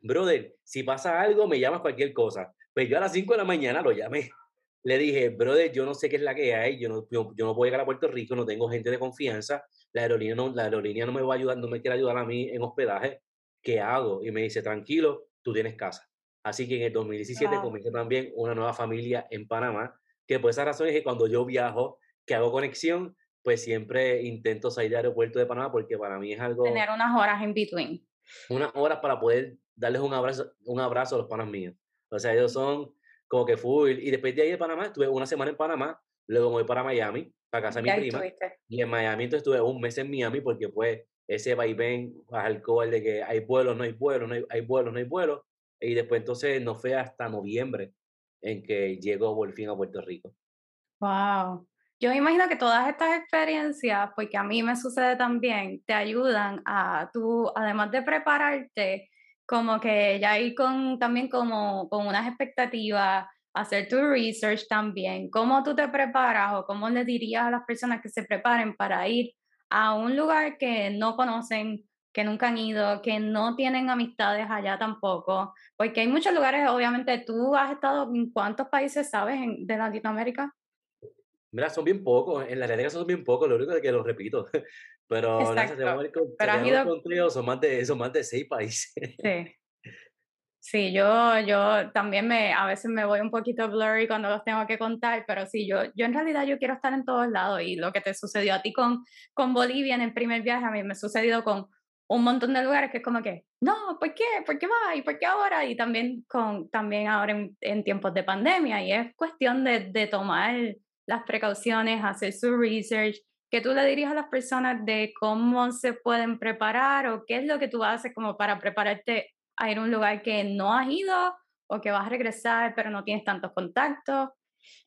brother, si pasa algo, me llamas cualquier cosa. Pues yo a las 5 de la mañana lo llamé. [laughs] Le dije, brother, yo no sé qué es la que hay, yo no, yo, no puedo llegar a Puerto Rico, no tengo gente de confianza, la aerolínea no, la aerolínea no me va a ayudar, no me quiere ayudar a mí en hospedaje, ¿qué hago? Y me dice, tranquilo, tú tienes casa. Así que en el 2017 comencé también una nueva familia en Panamá que por esa razón es que cuando yo viajo, que hago conexión, pues siempre intento salir del aeropuerto de Panamá porque para mí es algo... Tener unas horas en between. Unas horas para poder darles un abrazo, un abrazo a los panas míos. O sea, ellos son como que full. Y después de ahí de Panamá, estuve una semana en Panamá, luego me voy para Miami, para casa de mi prima. Y en Miami entonces estuve un mes en Miami porque pues ese vaivén alcohol de que hay vuelos, no hay vuelos, no hay, hay vuelos, no hay vuelos. Y después entonces no fue hasta noviembre en que llego por fin a Puerto Rico. Wow. Yo me imagino que todas estas experiencias, porque a mí me sucede también, te ayudan a tú, además de prepararte, como que ya ir con también como con unas expectativas, hacer tu research también, cómo tú te preparas o cómo le dirías a las personas que se preparen para ir a un lugar que no conocen, que nunca han ido, que no tienen amistades allá tampoco, porque hay muchos lugares, obviamente, tú has estado en cuántos países sabes de Latinoamérica? Mira, son bien pocos, en la realidad son bien pocos, lo único es que lo repito, [laughs] pero, pero son, más de, son más de seis países. Sí. [laughs] Sí, yo, yo también me, a veces me voy un poquito blurry cuando los tengo que contar, pero sí, yo, yo en realidad yo quiero estar en todos lados y lo que te sucedió a ti con, con Bolivia en el primer viaje, a mí me ha sucedido con un montón de lugares que es como que, no, ¿por qué? ¿Por qué va? ¿Y por qué ahora? Y también, con, también ahora en, tiempos de pandemia, y es cuestión de, de, tomar las precauciones, hacer su research, que tú le dirías a las personas de cómo se pueden preparar o qué es lo que tú haces como para prepararte a ir a un lugar que no has ido o que vas a regresar pero no tienes tantos contactos.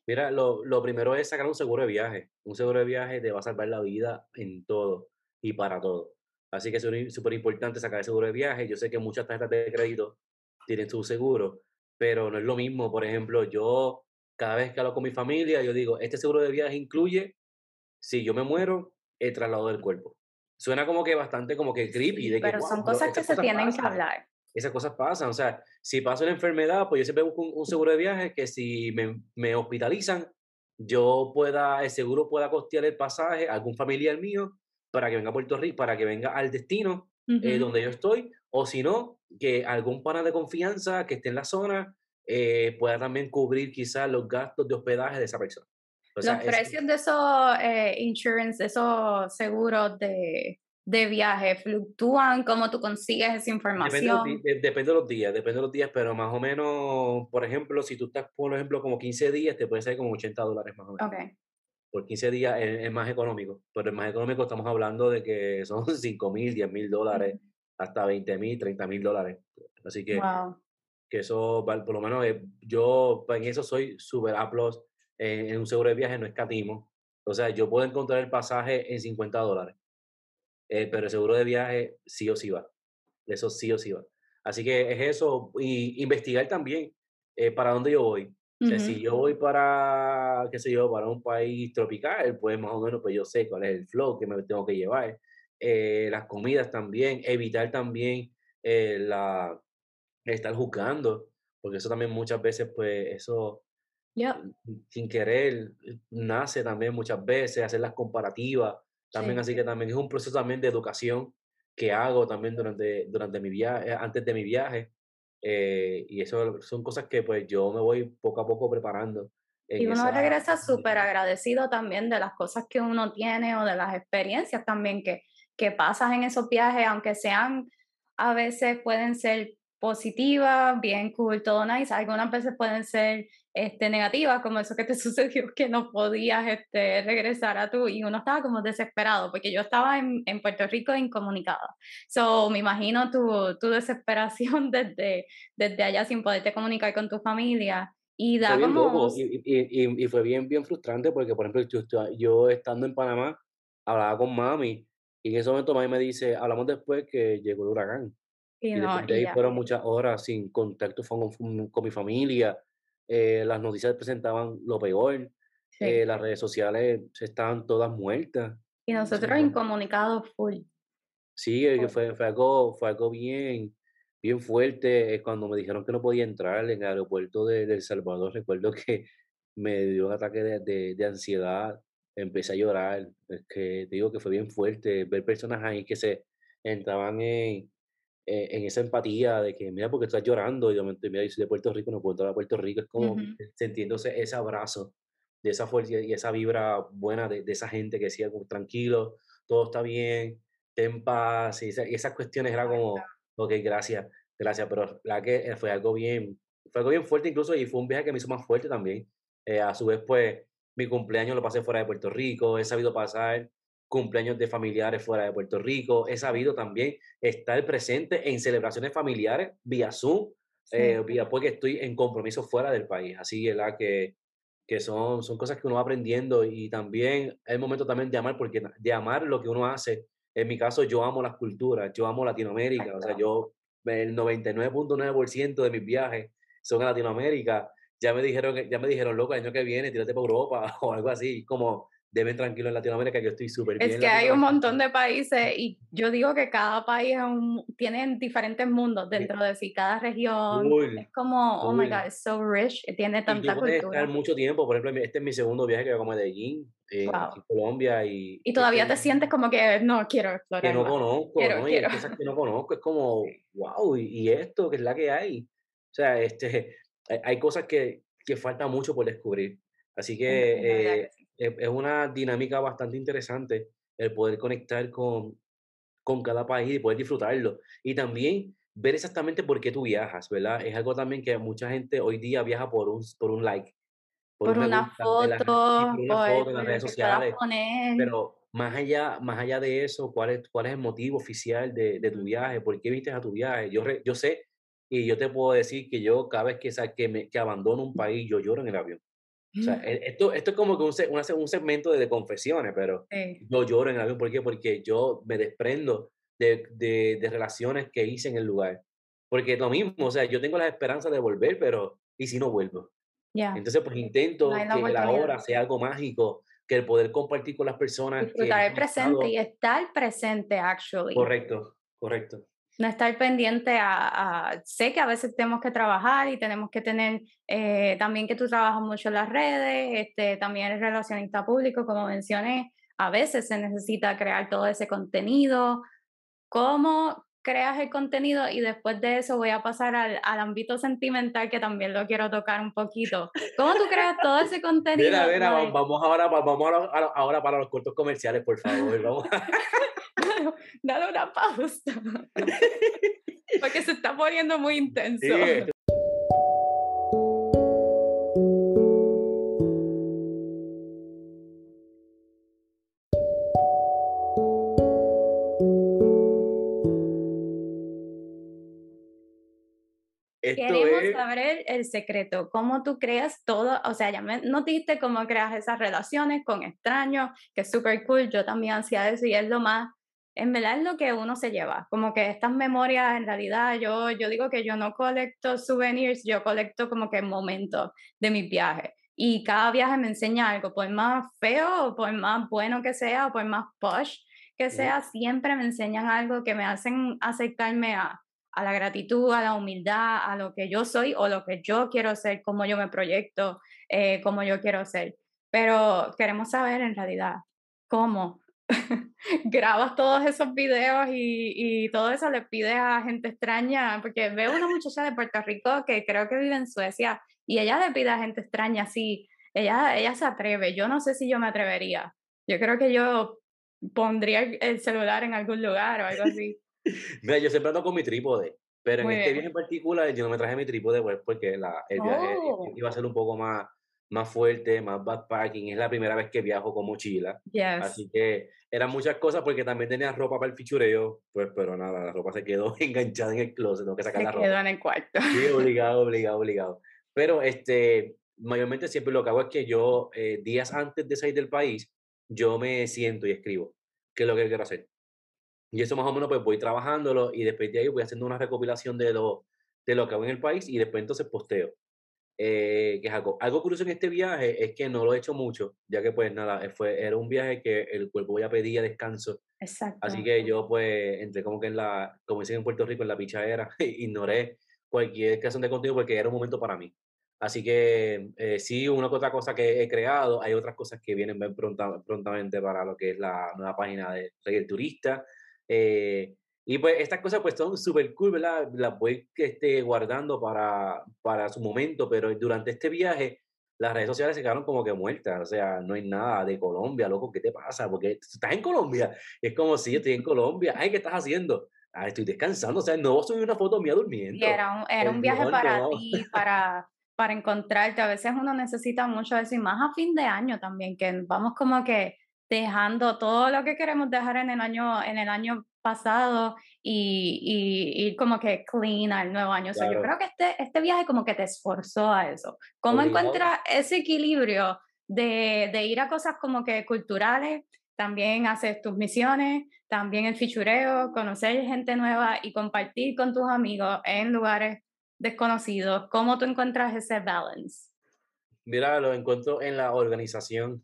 Mira, lo, lo primero es sacar un seguro de viaje. Un seguro de viaje te va a salvar la vida en todo y para todo. Así que es súper importante sacar el seguro de viaje. Yo sé que muchas tarjetas de crédito tienen su seguro, pero no es lo mismo. Por ejemplo, yo cada vez que hablo con mi familia, yo digo, este seguro de viaje incluye, si yo me muero, el traslado del cuerpo. Suena como que bastante como que creepy. de pero son cosas que se tienen que hablar. Esas cosas pasan. O sea, si pasa una enfermedad, pues yo siempre busco un, seguro de viaje que si me, me hospitalizan, yo pueda, el seguro pueda costear el pasaje a algún familiar mío para que venga a Puerto Rico, para que venga al destino eh, donde yo estoy, o si no, que algún pana de confianza que esté en la zona eh, pueda también cubrir quizás los gastos de hospedaje de esa persona. los precios de esos eh, insurance, de esos seguros de, de viaje fluctúan, cómo tú consigues esa información. Depende de, los días, depende de los días, pero más o menos, por ejemplo, si tú estás, por ejemplo, como 15 días, te puede salir como 80 dólares más o menos. Okay por 15 días es, más económico, pero el más económico estamos hablando de que son [laughs] 5 mil, 10 mil dólares, hasta 20 mil, 30 mil dólares. Así que, que eso, por lo menos eh, yo en eso soy súper aplos en, un seguro de viaje, no escatimo. O sea, yo puedo encontrar el pasaje en 50 dólares, eh, pero el seguro de viaje sí o sí va. Eso sí o sí va. Así que es eso, y investigar también eh, para dónde yo voy si yo voy para, qué sé yo, para un país tropical, pues más o menos pues yo sé cuál es el flow que me tengo que llevar. Eh, las comidas también, evitar también eh, la, estar juzgando, porque eso también muchas veces, pues eso, sin querer, nace también muchas veces, hacer las comparativas, también así que también es un proceso también de educación que hago también durante, durante mi viaje, antes de mi viaje, eh, y eso son cosas que pues yo me voy poco a poco preparando. Y uno regresa súper agradecido también de las cosas que uno tiene o de las experiencias también que, que pasas en esos viajes, aunque sean, a veces pueden ser positivas, bien cool, todo nice, algunas veces pueden ser este, negativas, como eso que te [laughs] sucedió, que no podías este, regresar a tú, y uno estaba como desesperado, porque yo estaba en, en Puerto Rico incomunicada. So, me imagino tu, tu desesperación [laughs] desde, desde allá sin poderte comunicar con tu familia. Y da como... y, y, y, fue bien, bien frustrante porque, por ejemplo, yo, yo estando en Panamá, hablaba con mami, y en ese momento mami me dice, hablamos después que llegó el huracán. Y, y no, de ahí fueron muchas horas sin contacto con, con mi familia, eh, las noticias presentaban lo peor, eh, las redes sociales estaban todas muertas. Y nosotros incomunicados full. Sí, fue, fue, algo, fue algo bien, bien fuerte. Cuando me dijeron que no podía entrar en el aeropuerto de, El Salvador, recuerdo que [laughs] me dio un ataque de, de, ansiedad, empecé a llorar. Es que digo que fue bien fuerte ver personas ahí que se entraban en, eh, en esa empatía de que, mira, porque estás llorando y de momento, mira, yo soy de Puerto Rico, no puedo entrar a Puerto Rico, es como sintiéndose ese abrazo de esa fuerza y esa vibra buena de, de esa gente que decía, como, tranquilo, todo está bien, ten paz, y, esas cuestiones era como, ok, gracias, gracias, pero la que eh, fue algo bien, fue algo bien fuerte incluso y fue un viaje que me hizo más fuerte también. Eh, a su vez, pues, mi cumpleaños lo pasé fuera de Puerto Rico, he sabido pasar cumpleaños de familiares fuera de Puerto Rico. He sabido también estar presente en celebraciones familiares vía Zoom, eh, vía porque estoy en compromiso fuera del país. Así es la que, que son, son cosas que uno va aprendiendo y también es el momento también de amar, porque de amar lo que uno hace. En mi caso, yo amo las culturas, yo amo Latinoamérica, o sea, yo el 99.9% de mis viajes son a Latinoamérica. Ya me dijeron, ya me dijeron, loco, el año que viene, tírate por Europa [laughs] o algo así, como deben tranquilo en Latinoamérica, que yo estoy súper bien. Es que hay un montón de países y yo digo que cada país tiene diferentes mundos dentro de sí, cada región. es como, oh my God, es so rich, tiene tanta y cultura. estar mucho tiempo, por ejemplo, este es mi segundo viaje que hago a Medellín, en Colombia. Y, y todavía te sientes como que no quiero explorar. Que no conozco, ¿no? Y cosas que no conozco, es como, wow, y, esto, que es la que hay. O sea, este, [laughs] hay cosas que, que falta mucho por descubrir. Así que es, una dinámica bastante interesante el poder conectar con, con cada país y poder disfrutarlo. Y también ver exactamente por qué tú viajas, ¿verdad? Es algo también que mucha gente hoy día viaja por un, por un like. Por, una, foto, por una foto en las redes sociales. Pero más allá, más allá de eso, ¿cuál es, cuál es el motivo oficial de, de tu viaje? ¿Por qué viste a tu viaje? Yo, yo sé y yo te puedo decir que yo cada vez que, que, me, que abandono un país, yo lloro en el avión. O sea, e, esto, esto es como que un, un segmento de, confesiones, pero yo lloro en el avión. ¿Por qué? Porque yo me desprendo de, de, de, relaciones que hice en el lugar. Porque lo mismo, o sea, yo tengo la esperanza de volver, pero ¿y si no vuelvo? Entonces, pues intento que la hora sea algo mágico, que el poder compartir con las personas. Disfrutar el presente y estar presente, actually. Correcto, correcto no estar pendiente a, sé que a veces tenemos que trabajar y tenemos que tener eh, también que tú trabajas mucho en las redes, este, también eres relacionista público, como mencioné, a veces se necesita crear todo ese contenido. ¿Cómo creas el contenido? Y después de eso voy a pasar al, al ámbito sentimental que también lo quiero tocar un poquito. ¿Cómo tú creas todo ese [laughs] contenido? Mira, mira, vamos ahora, vamos ahora para los cortos comerciales, por favor. Vamos. Dale una pausa. [laughs] Porque se está poniendo muy intenso. Queremos saber el, secreto, cómo tú creas todo, o sea, ya me notiste cómo creas esas relaciones con extraños, que es súper cool, yo también hacía eso y es lo más en verdad es lo que uno se lleva, como que estas memorias en realidad, yo, yo digo que yo no colecto souvenirs, yo colecto como que momentos de mis viajes. Y cada viaje me enseña algo, por más feo por más bueno que sea por más posh que sea, siempre me enseñan algo que me hacen acercarme a, a la gratitud, a la humildad, a lo que yo soy o lo que yo quiero ser, cómo yo me proyecto, eh, cómo yo quiero ser. Pero queremos saber en realidad cómo [laughs] grabas todos esos videos y, y, todo eso le pides a gente extraña, porque veo una muchacha de Puerto Rico que creo que vive en Suecia y ella le pide a gente extraña así, ella, ella se atreve, yo no sé si yo me atrevería, yo creo que yo pondría el celular en algún lugar o algo así. [laughs] Mira, yo siempre ando con mi trípode, pero en este viaje en particular yo no me traje mi trípode pues, porque la, el viaje oh. iba a ser un poco más más fuerte, más backpacking. Es la primera vez que viajo con mochila. Así que eran muchas cosas porque también tenía ropa para el fichureo, pues, pero nada, la ropa se quedó [laughs] enganchada en el closet, tengo que sacar se la ropa. quedó en el cuarto. Sí, [laughs] obligado, obligado, obligado. Pero este, mayormente siempre lo que hago es que yo, eh, días antes de salir del país, yo me siento y escribo qué es lo que quiero hacer. Y eso más o menos pues voy trabajándolo y después de ahí voy haciendo una recopilación de lo, de lo que hago en el país y después entonces posteo. Eh, que es algo, algo curioso en este viaje es que no lo he hecho mucho, ya que pues nada, fue, era un viaje que el cuerpo ya pedía descanso. Exacto. Así que yo pues entré como que en la, como dicen en Puerto Rico, en la pichadera, [laughs] ignoré cualquier creación de contenido porque era un momento para mí. Así que eh, sí, una otra cosa que he creado, hay otras cosas que vienen pronta, prontamente para lo que es la nueva página de Rey el Turista. Eh, y pues estas cosas pues son súper cool, ¿verdad? Las voy este, guardando para, para su momento, pero durante este viaje las redes sociales se quedaron como que muertas, o sea, no hay nada de Colombia, loco, ¿qué te pasa? Porque estás en Colombia, es como si yo estoy en Colombia, ay, ¿qué estás haciendo? Ah, estoy descansando, o sea, no subir una foto mía durmiendo. Y era un, era un viaje para ti, para, para encontrarte, a veces uno necesita mucho eso, y más a fin de año también, que vamos como que dejando todo lo que queremos dejar en el año, en el año pasado y, y, como que clean al nuevo año. yo creo que este, este viaje como que te esforzó a eso. ¿Cómo encuentras ese equilibrio de, de, ir a cosas como que culturales, también haces tus misiones, también el fichureo, conocer gente nueva y compartir con tus amigos en lugares desconocidos? ¿Cómo tú encuentras ese balance? Mira, lo encuentro en la organización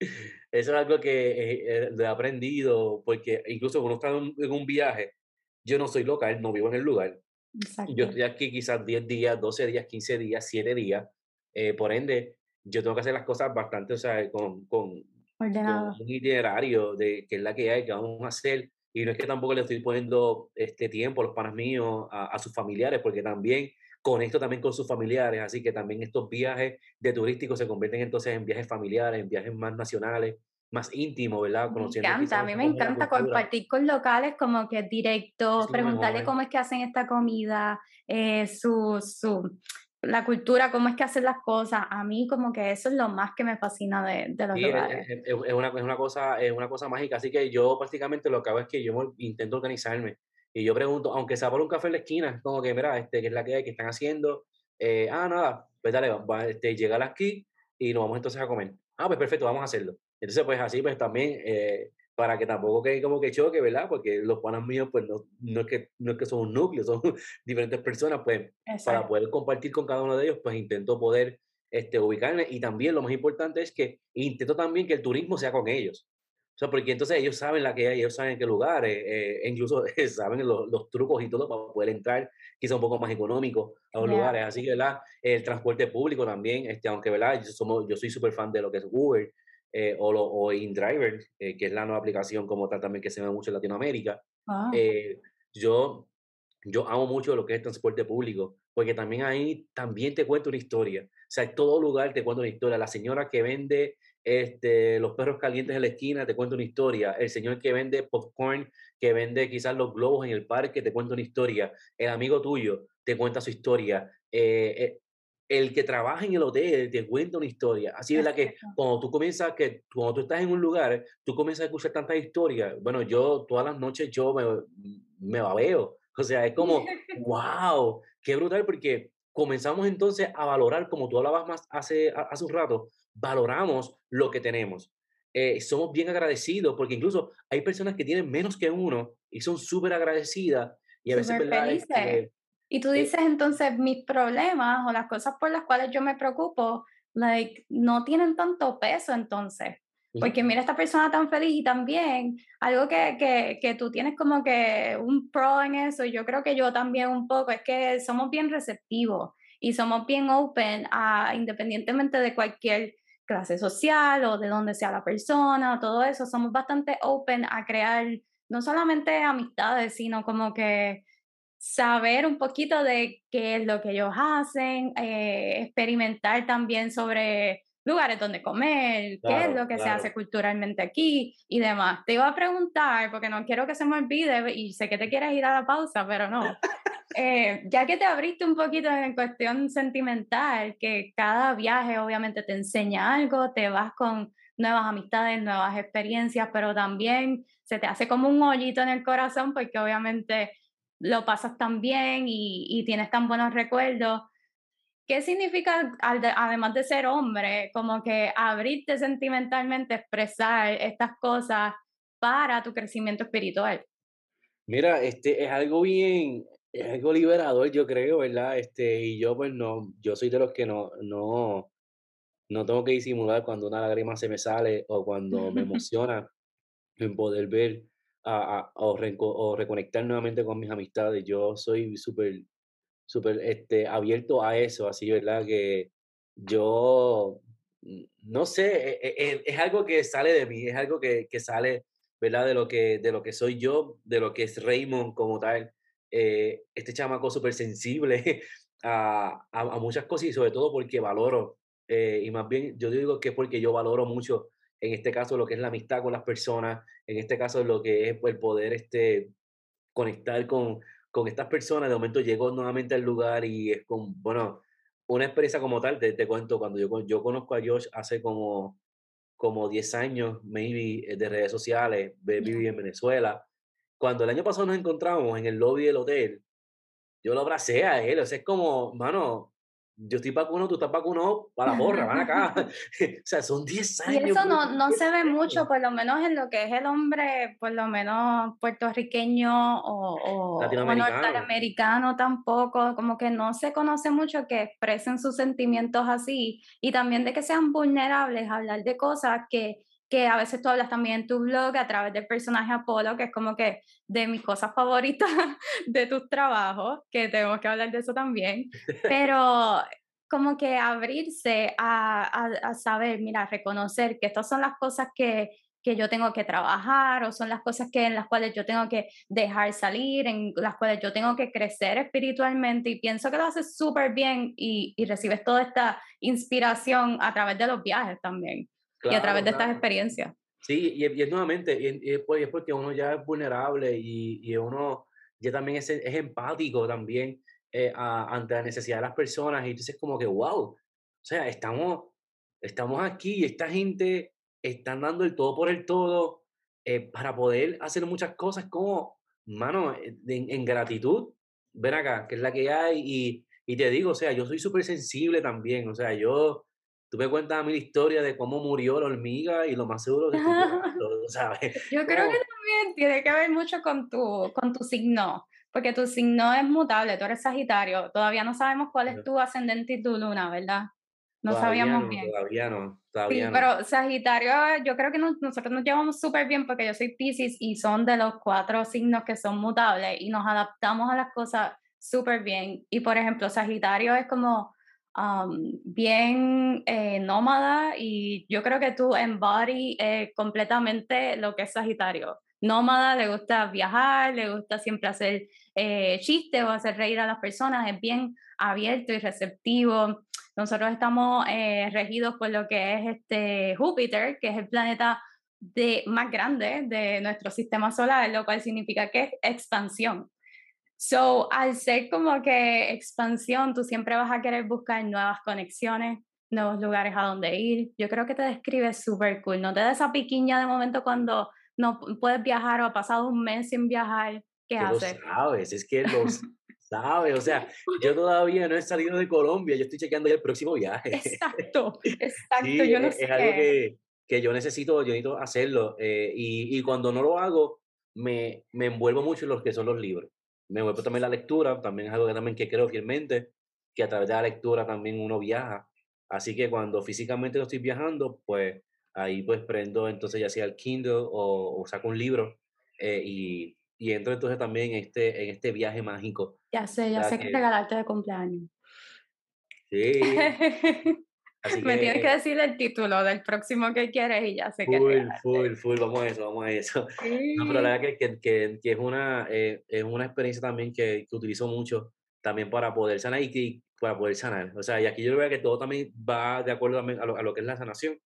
eso es algo que eh, eh, he aprendido, porque incluso cuando está en un viaje, yo no soy local, no vivo en el lugar. Yo estoy aquí quizás 10 días, 12 días, 15 días, 7 días. Eh, por ende, yo tengo que hacer las cosas bastante, o sea, con, con, un itinerario de qué es la que hay, que vamos a hacer. Y no es que tampoco le estoy poniendo este tiempo a los panas míos, a, a sus familiares, porque también conecto también con sus familiares, así que también estos viajes de turísticos se convierten entonces en viajes familiares, en viajes más nacionales. más íntimo, ¿verdad? Conociendo me encanta, a mí me encanta compartir con locales como que directo, preguntarle cómo es que hacen esta comida, eh, su, su, la cultura, cómo es que hacen las cosas. A mí como que eso es lo más que me fascina de, de los lugares. Es, una, es, una, cosa, es una cosa mágica, así que yo prácticamente lo que hago es que yo intento organizarme y yo pregunto, aunque sea por un café en la esquina, como que, mira, este, ¿qué es la que hay, que están haciendo? Eh, ah, nada, pues dale, va, este, llegar aquí y nos vamos entonces a comer. Ah, pues perfecto, vamos a hacerlo. Entonces, pues así, pues también, eh, para que tampoco quede como que choque, ¿verdad? Porque los panas míos, pues no, no, es, que, no es que son un núcleo, [laughs] son diferentes personas, pues para poder compartir con cada uno de ellos, pues intento poder este, ubicarme. Y también lo más importante es que intento también que el turismo sea con ellos. Sea, porque entonces ellos saben la que hay, ellos saben qué lugar, eh, incluso [laughs] saben los, los, trucos y todo para poder entrar quizá un poco más económico a los lugares. Así que, ¿verdad? El transporte público también, este, aunque, ¿verdad? Yo, somos, yo soy súper fan de lo que es Uber, eh, o, lo, o InDriver, eh, que es la nueva aplicación como tal también que se ve mucho en Latinoamérica. Ah. Eh, yo, yo amo mucho lo que es transporte público, porque también ahí también te cuento una historia. O sea, en todo lugar te cuento una historia. La señora que vende este, los perros calientes en la esquina, te cuento una historia. El señor que vende popcorn, que vende quizás los globos en el parque, te cuento una historia. El amigo tuyo te cuenta su historia. Eh, el que trabaja en el hotel te cuenta una historia. Así es la que cuando tú comienzas, que cuando tú estás en un lugar, tú comienzas a escuchar tantas historias. Bueno, yo todas las noches yo me, me babeo. [laughs] O sea, es como, [laughs] wow, qué brutal, porque comenzamos entonces a valorar, como tú hablabas más hace, hace un rato, valoramos lo que tenemos. Eh, somos bien agradecidos, porque incluso hay personas que tienen menos que uno y son súper agradecidas. Y a veces, ¿verdad? Y tú eh dices entonces, mis problemas o las cosas por las cuales yo me preocupo, like, no tienen tanto peso entonces. Porque mira esta persona tan feliz y también algo que, que, que, tú tienes como que un pro en eso, yo creo que yo también un poco, es que somos bien receptivos y somos bien open a, independientemente de cualquier clase social o de dónde sea la persona todo eso, somos bastante open a crear no solamente amistades, sino como que saber un poquito de qué es lo que ellos hacen, eh, experimentar también sobre lugares donde comer, qué es lo que se hace culturalmente aquí y demás. Te iba a preguntar, porque no quiero que se me olvide y sé que te quieres ir a la pausa, pero no. [laughs] Eh, ya que te abriste un poquito en cuestión sentimental, que cada viaje obviamente te enseña algo, te vas con nuevas amistades, nuevas experiencias, pero también se te hace como un hoyito en el corazón porque obviamente lo pasas tan bien y, tienes tan buenos recuerdos. ¿Qué significa, además de ser hombre, como que abrirte sentimentalmente, expresar estas cosas para tu crecimiento espiritual? Mira, este es algo bien, es algo liberador, yo creo, ¿verdad? Este, y yo, pues no, yo soy de los que no, no, no tengo que disimular cuando una lágrima se me sale o cuando me [laughs] emociona en poder ver a, o, o, reconectar nuevamente con mis amistades. Yo soy súper, súper este, abierto a eso, así, ¿verdad? Que yo, no sé, e, e, e, es, algo que sale de mí, es algo que, que, sale, ¿verdad? De lo que, de lo que soy yo, de lo que es Raymond como tal. Eh, este chamaco súper sensible [laughs] a, a, muchas cosas y sobre todo porque valoro, eh, y más bien yo digo que es porque yo valoro mucho en este caso lo que es la amistad con las personas, en este caso lo que es el poder este, conectar con, con estas personas. De momento llego nuevamente al lugar y es con, bueno, una experiencia como tal, te, te cuento, cuando yo, yo conozco a Josh hace como, como 10 años, maybe, eh, de redes sociales, viví en Venezuela. Cuando el año pasado nos encontramos en el lobby del hotel, yo lo abracé a él, o sea, es como, mano, yo estoy vacunado, tú estás vacunado, para la porra, van acá. [laughs] [laughs] o sea, son 10 años. Y eso no, no se ve mucho, por lo menos en lo que es el hombre, por lo menos puertorriqueño o, o norteamericano tampoco, como que no se conoce mucho que expresen sus sentimientos así y también de que sean vulnerables, hablar de cosas que que a veces tú hablas también en tu blog a través del personaje Apolo, que es como que de mis cosas favoritas [laughs] de tus trabajos, que tenemos que hablar de eso también, [laughs] pero como que abrirse a, a, saber, mira, reconocer que estas son las cosas que, que yo tengo que trabajar o son las cosas que en las cuales yo tengo que dejar salir, en las cuales yo tengo que crecer espiritualmente y pienso que lo haces súper bien y, y recibes toda esta inspiración a través de los viajes también y a través de estas experiencias. Sí, y, es nuevamente, y, es porque uno ya es vulnerable y, y uno ya también es, es empático también eh, ante la necesidad de las personas y entonces como que, wow, o sea, estamos, estamos aquí y esta gente están dando el todo por el todo eh, para poder hacer muchas cosas como, mano, eh, en, gratitud, ven acá, que es la que hay y, y te digo, o sea, yo soy súper sensible también, o sea, yo tú me cuentas a mí la historia de cómo murió la hormiga y lo más seguro que ¿sabes? [laughs] [laughs] Yo creo que también tiene que ver mucho con tu, con tu signo, porque tu signo es mutable, tú eres Sagitario, todavía no sabemos cuál es tu ascendente y tu luna, ¿verdad? No sabíamos bien. Todavía no, todavía sí, pero Sagitario, yo creo que nosotros nos llevamos súper bien porque yo soy Pisces y son de los cuatro signos que son mutables y nos adaptamos a las cosas súper bien. Y por ejemplo, Sagitario es como bien eh, nómada y yo creo que tú embody eh, completamente lo que es Sagitario. Nómada, le gusta viajar, le gusta siempre hacer eh, chistes o hacer reír a las personas, es bien abierto y receptivo. Nosotros estamos regidos por lo que es este Júpiter, que es el planeta de, más grande de nuestro sistema solar, lo cual significa que es expansión. So, al ser como que expansión, tú siempre vas a querer buscar nuevas conexiones, nuevos lugares a donde ir. Yo creo que te describes súper cool. No te da esa piquiña de momento cuando no puedes viajar o ha pasado un mes sin viajar. ¿Qué haces? Lo sabes, es que lo [laughs] sabes. O sea, yo todavía no he salido de Colombia, yo estoy chequeando ya el próximo viaje. Exacto, [laughs] exacto. yo no es, es algo que, que, yo necesito, yo necesito hacerlo. Eh, y, y, cuando no lo hago, me, me envuelvo mucho en lo que son los libros me vuelvo también la lectura, también es algo que también que creo fielmente, que a través de la lectura también uno viaja. Así que cuando físicamente no estoy viajando, pues ahí pues prendo entonces ya sea el Kindle o, saco un libro eh, y, y, entro entonces también en este, en este viaje mágico. Ya sé, ya sé que, regalarte de cumpleaños. Sí. Me tienes que decir el título del próximo que quieres y ya sé que. Full, full, full, vamos a eso, vamos a eso. [laughs] No, pero la verdad que, que, que es, una, eh, es una experiencia también que, que, utilizo mucho también para poder sanar y para poder sanar. O sea, y aquí yo veo que todo también va de acuerdo también a, lo, a lo que es la sanación.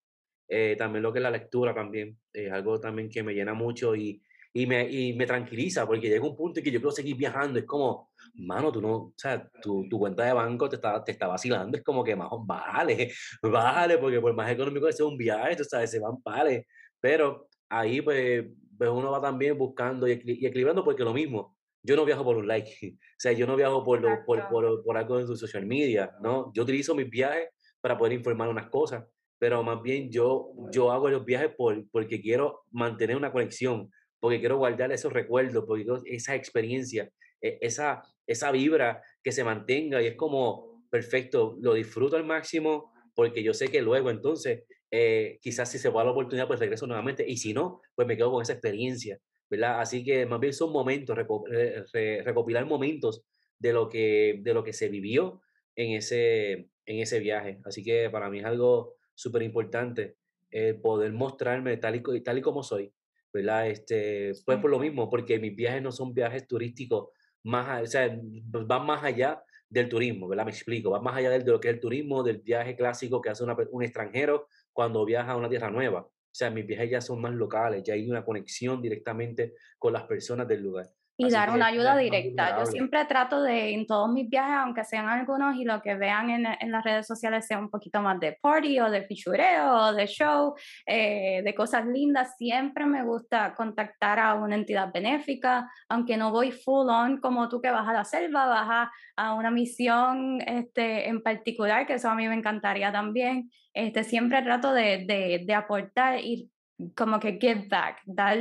Eh, también lo que es la lectura también, es algo también que me llena mucho y, y me, y me tranquiliza porque llega un punto en que yo quiero seguir viajando. Es como, mano, tú no, o sea, tu, tu cuenta de banco te está, te está vacilando. Es como que, más vale, [laughs] vale, porque por más económico que sea un viaje, tú sabes, se van vale. Pero ahí, pues, pues uno va también buscando y, equilibrando porque lo mismo. Yo no viajo por un like, [laughs] o sea, yo no viajo por, lo, por, por, por algo en social media, ¿no? Yo utilizo mis viajes para poder informar unas cosas, pero más bien yo, yo hago los viajes por, porque quiero mantener una conexión, porque quiero guardar esos recuerdos, porque esa experiencia, e, esa, esa vibra que se mantenga y es como, perfecto, lo disfruto al máximo porque yo sé que luego entonces, eh, quizás si se va la oportunidad, pues regreso nuevamente y si no, pues me quedo con esa experiencia, ¿verdad? Así que más bien son momentos, recopilar momentos de lo que, de lo que se vivió en ese, en ese viaje. Así que para mí es algo súper importante eh, poder mostrarme tal y, tal y como soy, ¿verdad? Este, pues por lo mismo, porque mis viajes no son viajes turísticos, más, o sea, van más allá del turismo, ¿verdad? Me explico, van más allá de lo que es el turismo, del viaje clásico que hace un extranjero cuando viaja a una tierra nueva. O sea, mis viajes ya son más locales, ya hay una conexión directamente con las personas del lugar. Y dar una ayuda directa. Yo siempre trato de, en todos mis viajes, aunque sean algunos y lo que vean en, en las redes sociales sea un poquito más de party o de fichureo o de show, eh, de cosas lindas, siempre me gusta contactar a una entidad benéfica, aunque no voy full on como tú que vas a la selva, vas a, a una misión este, en particular, que eso a mí me encantaría también. Este, siempre trato de, de, de aportar y como que give back, dar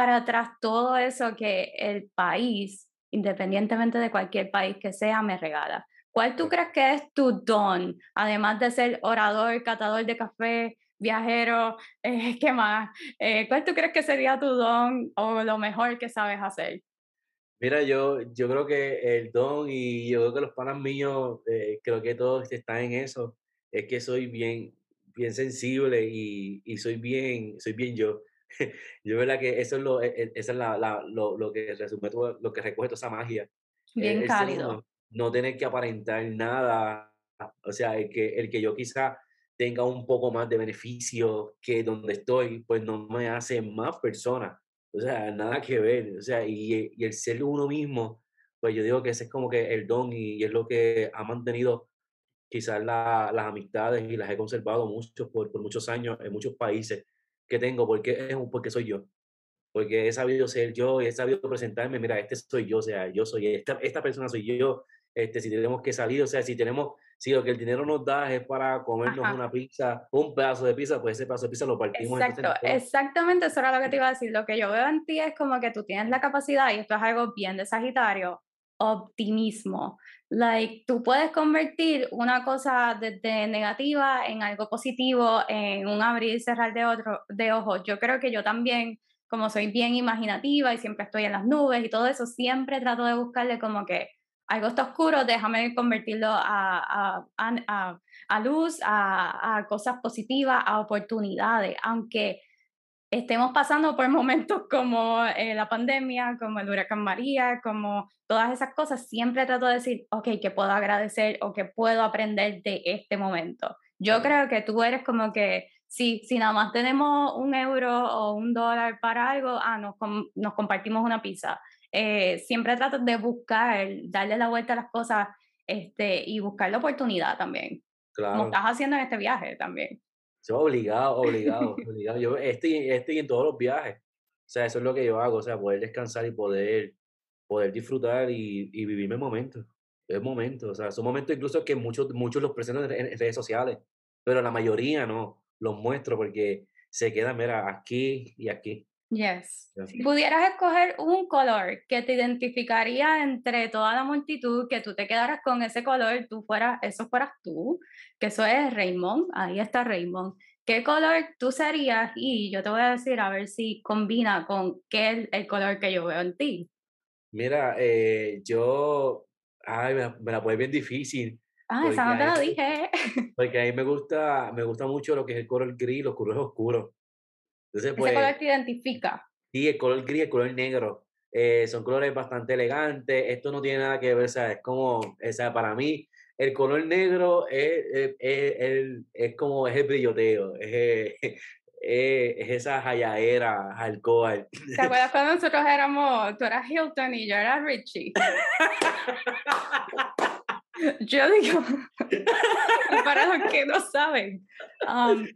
para atrás todo eso que el país, independientemente de cualquier país que sea, me regala. ¿Cuál tú crees que es tu don, además de ser orador, catador de café, viajero, [laughs] eh, ¿qué más? Eh, ¿Cuál tú crees que sería tu don o lo mejor que sabes hacer? Mira, yo, yo creo que el don y yo creo que los panas míos, eh, creo que todos están en eso, es que soy bien, bien sensible y, y soy bien, soy bien yo. [laughs] yo verdad que eso es lo, e, e, es la, la, lo, lo, que resume todo, lo que recoge toda esa magia. Bien cálido. No, tener que aparentar nada. O sea, el que, el que yo quizá tenga un poco más de beneficio que donde estoy, pues no me hace más persona. O sea, nada que ver. O sea, y, y el ser uno mismo, pues yo digo que ese es como que el don y, es lo que ha mantenido quizás las amistades y las he conservado mucho por, por, muchos años en muchos países que tengo, porque, es, porque soy yo. Porque he sabido ser yo y he sabido presentarme, mira, este soy yo, o sea, yo soy esta, esta persona soy yo, este, si tenemos que salir, o sea, si tenemos, si lo que el dinero nos da es para comernos una pizza, un pedazo de pizza, pues ese pedazo de pizza lo partimos. Exacto, exactamente eso era lo que te iba a decir. Lo que yo veo en ti es como que tú tienes la capacidad, y esto es algo bien de Sagitario, optimismo. Like, tú puedes convertir una cosa desde negativa en algo positivo, en un abrir y cerrar de, otro, de ojos. Yo creo que yo también, como soy bien imaginativa y siempre estoy en las nubes y todo eso, siempre trato de buscarle como que algo está oscuro, déjame convertirlo a, a, a, luz, a, cosas positivas, a oportunidades, aunque estemos pasando por momentos [laughs] como eh, la pandemia, como el huracán María, como todas esas cosas, siempre trato de decir, ok, que puedo agradecer o que puedo aprender de este momento. Yo creo que tú eres como que si, si nada más tenemos un euro o un dólar para algo, ah, nos, nos compartimos una pizza. Eh, siempre trato de buscar, darle la vuelta a las cosas este, y buscar la oportunidad también. Claro. Como estás haciendo en este viaje también. Yo obligado, obligado, [laughs] obligado. Yo estoy, estoy en todos los viajes. O sea, eso es lo que yo hago, o sea, poder descansar y poder, poder disfrutar y, y vivirme el momento. Es momento, o sea, son momentos incluso que muchos, muchos los presento en redes sociales, pero la mayoría no los muestro porque se quedan, mira, aquí y aquí. Yes. Si pudieras escoger un color que te identificaría entre toda la multitud, que tú te quedaras con ese color, tú fueras, eso fueras tú, que eso es Raymond, ahí está Raymond. ¿Qué color tú serías? Y yo te voy a decir a ver si combina con qué es el color que yo veo en ti. Mira, eh, yo, ay, me, me la puede bien difícil. Ah, esa no te lo dije. Porque a mí me gusta, me gusta mucho lo que es el color gris, los colores oscuros. Entonces, pues, ¿Ese color te identifica? Sí, el color gris, el color negro. Eh, son colores bastante elegantes. Esto no tiene nada que ver, sea, es como, sea, para mí, el color negro es, es, es, es como, es el brilloteo, es, [laughs] es, esa jayaera alcohol. ¿Te acuerdas [laughs] cuando nosotros éramos, tú eras Hilton y yo era Richie? [laughs] yo digo, para los que no saben, um,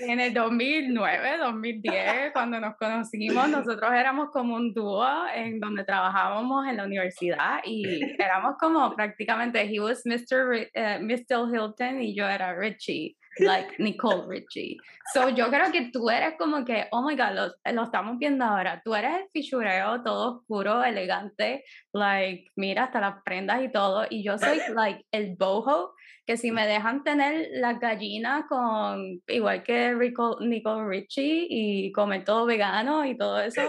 en el 2009, 2010, cuando nos conocimos, nosotros éramos como un dúo en donde trabajábamos en la universidad y éramos como prácticamente, he was Mr. Uh, Mr. Hilton y yo era Richie like Nicole Richie. So yo creo que tú eres como que, oh my god, lo, lo estamos viendo ahora. Tú eres el fichureo todo oscuro, elegante, like, mira, hasta las prendas y todo. Y yo soy, like, el boho, que si me dejan tener las gallinas con, igual que Rico, Nicole Richie, y comer todo vegano y todo eso,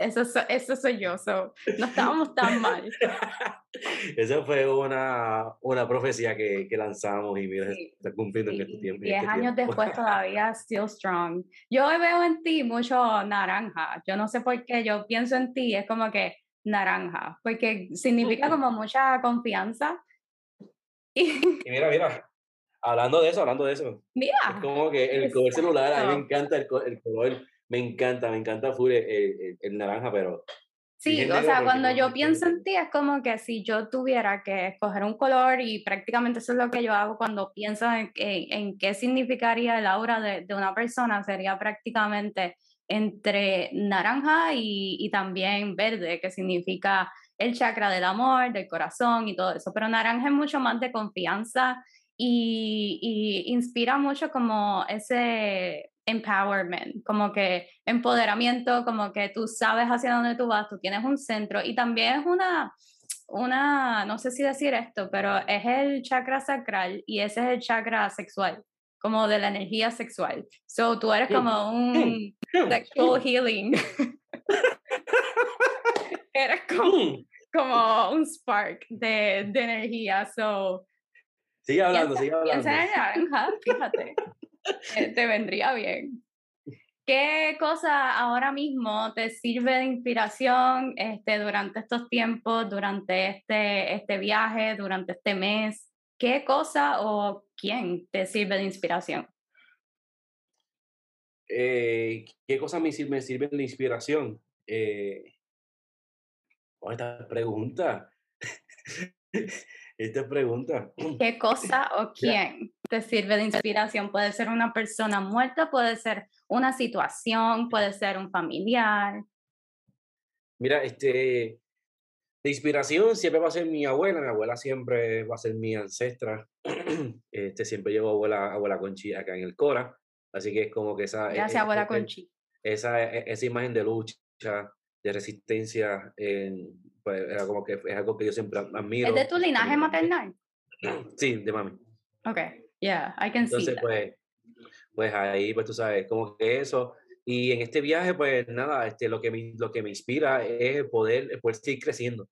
eso, eso soy yo. So, no estábamos tan mal. [laughs] Esa fue una, una profecía que, que lanzamos y mira, está cumpliendo en este tiempo. Diez este años después todavía still strong. Yo veo en ti mucho naranja. Yo no sé por qué, yo pienso en ti, es como que naranja, porque significa como mucha confianza. [laughs] Y, mira, mira, hablando de eso, hablando de eso. Mira. Es como que el color celular, a mí me encanta el, el color, me encanta, me encanta full el, el naranja, pero Sí, o sea, cuando yo pienso en ti es como que si yo tuviera que escoger un color y prácticamente eso es lo que yo hago cuando pienso en, en, qué significaría el aura de, de, una persona, sería prácticamente entre naranja y, y, también verde, que significa el chakra del amor, del corazón y todo eso, pero naranja es mucho más de confianza y, y inspira mucho como ese empowerment, como que empoderamiento, como que tú sabes hacia dónde tú vas, tú tienes un centro y también es una, una, no sé si decir esto, pero es el chakra sacral y ese es el chakra sexual, como de la energía sexual. So tú eres como un sexual healing. [laughs] [laughs] eres como, como un spark de, de energía. So, sigue hablando, sigue hablando. fíjate. Eh, te vendría bien. ¿Qué cosa ahora mismo te sirve de inspiración este, durante estos tiempos, durante este, este viaje, durante este mes? ¿Qué cosa o quién te sirve de inspiración? eh, ¿qué cosas me, me sirven de inspiración? Eh, oh, esta pregunta. [laughs] esta pregunta. [clears throat] ¿Qué cosa o quién te sirve de inspiración? Puede ser una persona muerta, puede ser una situación, puede ser un familiar. Mira, este, de inspiración siempre va a ser mi abuela, mi abuela siempre va a ser mi ancestra. [clears throat] Este, siempre llevo abuela, abuela Conchi acá en el Cora, así que es como que esa... E, Gracias, e, abuela Conchi. Esa, e, esa imagen de lucha, de resistencia, pues era como que es algo que yo siempre admiro. ¿Es de tu linaje maternal? [clears throat] Sí, de mami. Ok, yeah, I can Entonces, see pues, pues ahí, pues tú sabes, como que eso. Y en este viaje, pues nada, este, lo, que me, lo que me inspira es poder, poder seguir creciendo.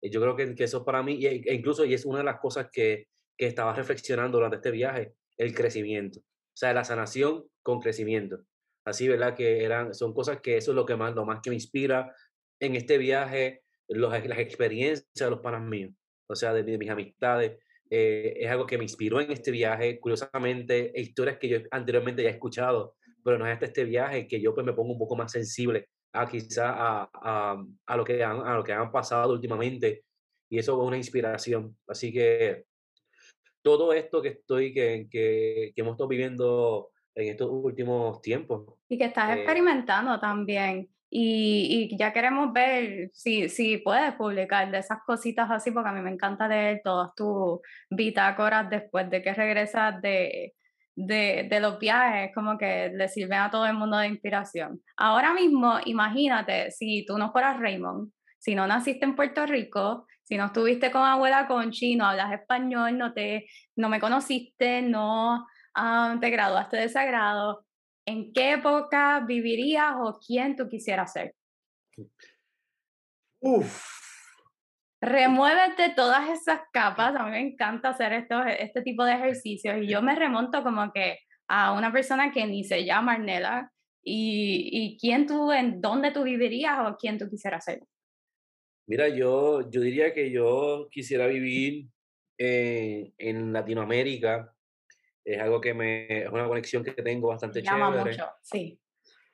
Yo creo que, que eso para mí, e incluso y es una de las cosas que, que estaba reflexionando durante este viaje, el crecimiento. O sea, la sanación con crecimiento. Así, ¿verdad? Que eran, son cosas que eso es lo que más, lo más que me inspira en este viaje, los, las experiencias de los panas míos, o sea, de, mis amistades. Eh, es algo que me inspiró en este viaje. Curiosamente, historias que yo anteriormente ya he escuchado, pero no es hasta este viaje que yo pues me pongo un poco más sensible a quizá a, a, a, lo que han, a lo que han pasado últimamente y eso es una inspiración. Así que todo esto que estoy, que, que, que hemos estado viviendo en estos últimos tiempos. Y que estás eh experimentando también. Y, y, ya queremos ver si, si puedes publicar de esas cositas así, porque a mí me encanta leer todas tus bitácoras después de que regresas de, de, de, los viajes, como que le sirven a todo el mundo de inspiración. Ahora mismo, imagínate, si tú no fueras Raymond, si no naciste en Puerto Rico, si no estuviste con abuela Conchi, no hablas español, no, te, no me conociste, no um, te graduaste de sagrado, ¿en qué época vivirías o quién tú quisieras ser? Uf, remuévete todas esas capas. A mí me encanta hacer esto, este tipo de [laughs] ejercicios y yo me remonto como que a una persona que ni se llama Arnela y, y quién tú, en dónde tú vivirías o quién tú quisieras ser. Mira, yo, yo diría que yo quisiera vivir en, en Latinoamérica. Es algo que me, es una conexión que tengo bastante me llama mucho, sí.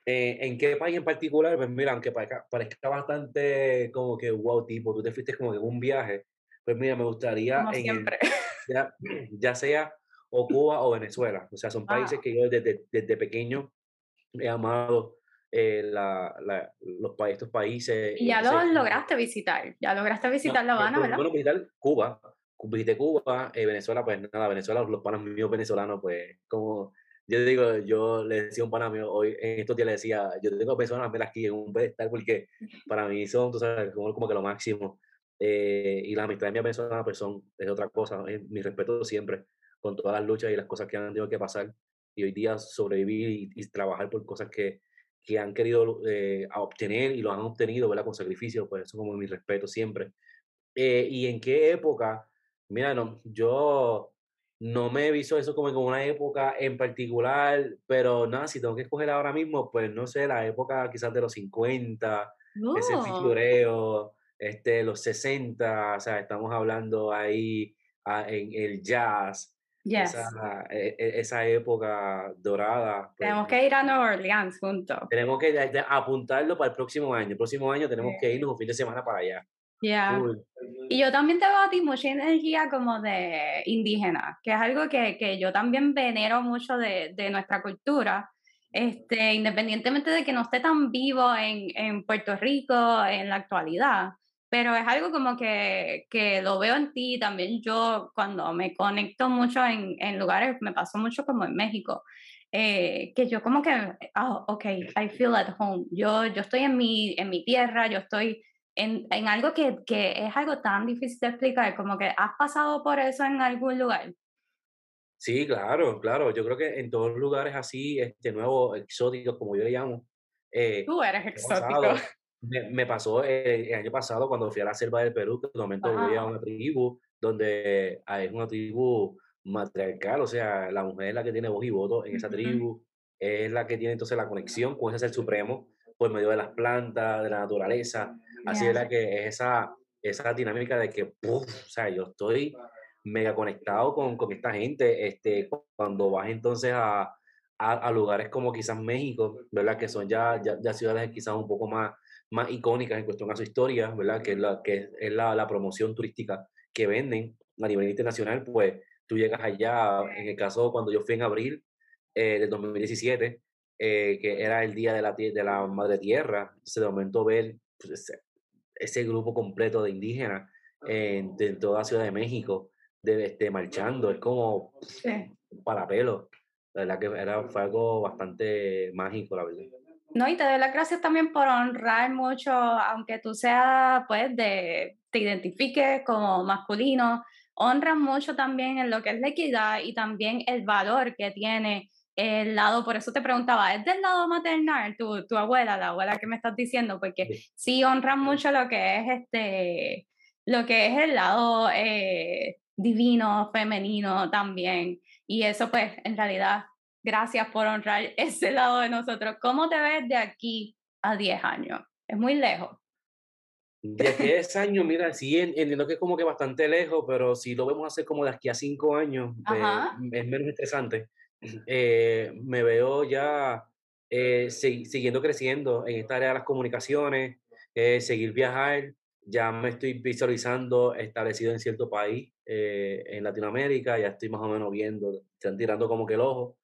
Eh, ¿En qué país en particular? Pues mira, aunque parezca, bastante como que wow, tipo, tú te fuiste como que en un viaje, pues mira, me gustaría como siempre. [laughs] ya, ya, sea o Cuba o Venezuela. O sea, son países que yo desde, desde pequeño he amado eh, la, la, los estos países. Y ya los lograste visitar, ya lograste visitar La Habana, ¿verdad? Bueno, visitar Cuba, visité Cuba, eh, Venezuela, pues nada, Venezuela, los panos míos venezolanos, pues como yo digo, yo le decía a un pana mío, hoy en estos días le decía, yo tengo personas ver aquí en un pedestal porque para mí son, tú sabes, como, como que lo máximo. Eh, y las amistades mías venezolanas pues son, es otra cosa, mi respeto siempre con todas las luchas y las cosas que han tenido que pasar y hoy día sobrevivir y, trabajar por cosas que, que han querido eh, obtener y lo han obtenido, ¿verdad? Con sacrificio, pues eso como mi respeto siempre. Eh, y en qué época, mira, no, yo no me he visto eso como en una época en particular, pero nada, si tengo que escoger ahora mismo, pues no sé, la época quizás de los 50, ese figureo, este, los 60, o sea, estamos hablando ahí ah, en el jazz, esa, e, e, esa, época dorada. Pues, tenemos que ir a Nueva Orleans juntos. Tenemos que apuntarlo para el próximo año. El próximo año tenemos que irnos un fin de semana para allá. Yeah. Y yo también te veo a ti mucha energía como de indígena, que es algo que, que yo también venero mucho de, de, nuestra cultura, este, independientemente de que no esté tan vivo en, en, Puerto Rico en la actualidad, pero es algo como que, que lo veo en ti, también yo cuando me conecto mucho en, en lugares, me pasó mucho como en México, eh, que yo como que, oh, ok, I feel at home, yo, yo estoy en mi, en mi tierra, yo estoy en, en algo que, que, es algo tan difícil de explicar, como que has pasado por eso en algún lugar. Sí, claro, claro. Yo creo que en todos los lugares así, este nuevo exótico, como yo le llamo. Eh, Tú eres exótico. me, pasó el, año pasado cuando fui a la selva del Perú, que de momento voy a una tribu donde es una tribu matriarcal, o sea, la mujer es la que tiene voz y voto en esa tribu, es la que tiene entonces la conexión con ese ser supremo por medio de las plantas, de la naturaleza. Así es la que es esa, esa dinámica de que, o sea, yo estoy mega conectado con, con esta gente. Este, cuando vas entonces a, a, lugares como quizás México, ¿verdad? Que son ya, ya, ciudades quizás un poco más, más icónicas en cuestión a su historia, ¿verdad? Que es la, que es la, la promoción turística que venden a nivel internacional, pues tú llegas allá, en el caso cuando yo fui en abril eh, del 2017, eh, que era el día de la, de la Madre Tierra, se de momento ver pues, ese, grupo completo de indígenas en, toda Ciudad de México, de, este, marchando, es como para pelo. La verdad que era, fue algo bastante mágico, la verdad. No, y te doy las gracias también por honrar mucho, aunque tú seas, pues, de, te identifiques como masculino, honras mucho también en lo que es la equidad y también el valor que tiene el lado, por eso te preguntaba, ¿es del lado maternal tu, tu abuela, la abuela que me estás diciendo? Porque sí, honran mucho lo que es este, lo que es el lado eh, divino, femenino también. Y eso pues en realidad, gracias por honrar [laughs] ese lado de nosotros. ¿Cómo te ves de aquí a 10 años? Es muy lejos. De aquí a 10 años, mira, sí entiendo que es como que bastante lejos, pero si lo vemos hacer como de aquí a 5 años, pues, es menos estresante. Eh, me veo ya eh, siguiendo creciendo en esta área de las comunicaciones, eh, seguir viajar, ya me estoy visualizando establecido en cierto país en Latinoamérica, ya estoy más o menos viendo, están tirando como que el ojo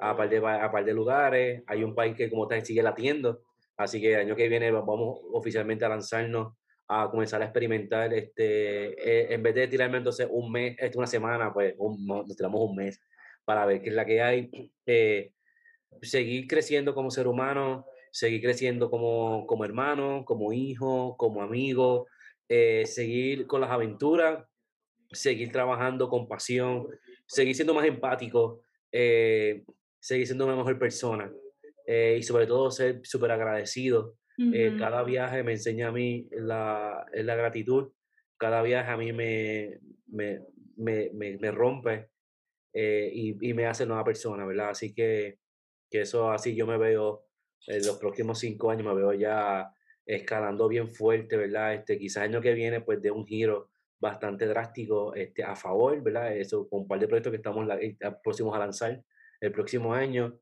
a par de, a par de lugares, hay un país que como tal sigue latiendo, así que el año que viene vamos oficialmente a lanzarnos a comenzar a experimentar, este, en vez de tirarme entonces un mes, este, una semana, pues nos tiramos un mes para ver qué es la que hay. Eh, seguir creciendo como ser humano, seguir creciendo como, como hermano, como hijo, como amigo, eh, seguir con las aventuras, seguir trabajando con pasión, seguir siendo más empático, eh, seguir siendo una mejor persona y sobre todo ser súper agradecido. cada viaje me enseña a mí la, la gratitud, cada viaje a mí me, me, me, me rompe eh, y, y, me hace nueva persona, ¿verdad? Así que, que eso así yo me veo en los próximos cinco años, me veo ya escalando bien fuerte, ¿verdad? Este, quizás el año que viene, pues de un giro bastante drástico este, a favor, ¿verdad? Eso con un par de proyectos que estamos la, eh, próximos a lanzar el próximo año.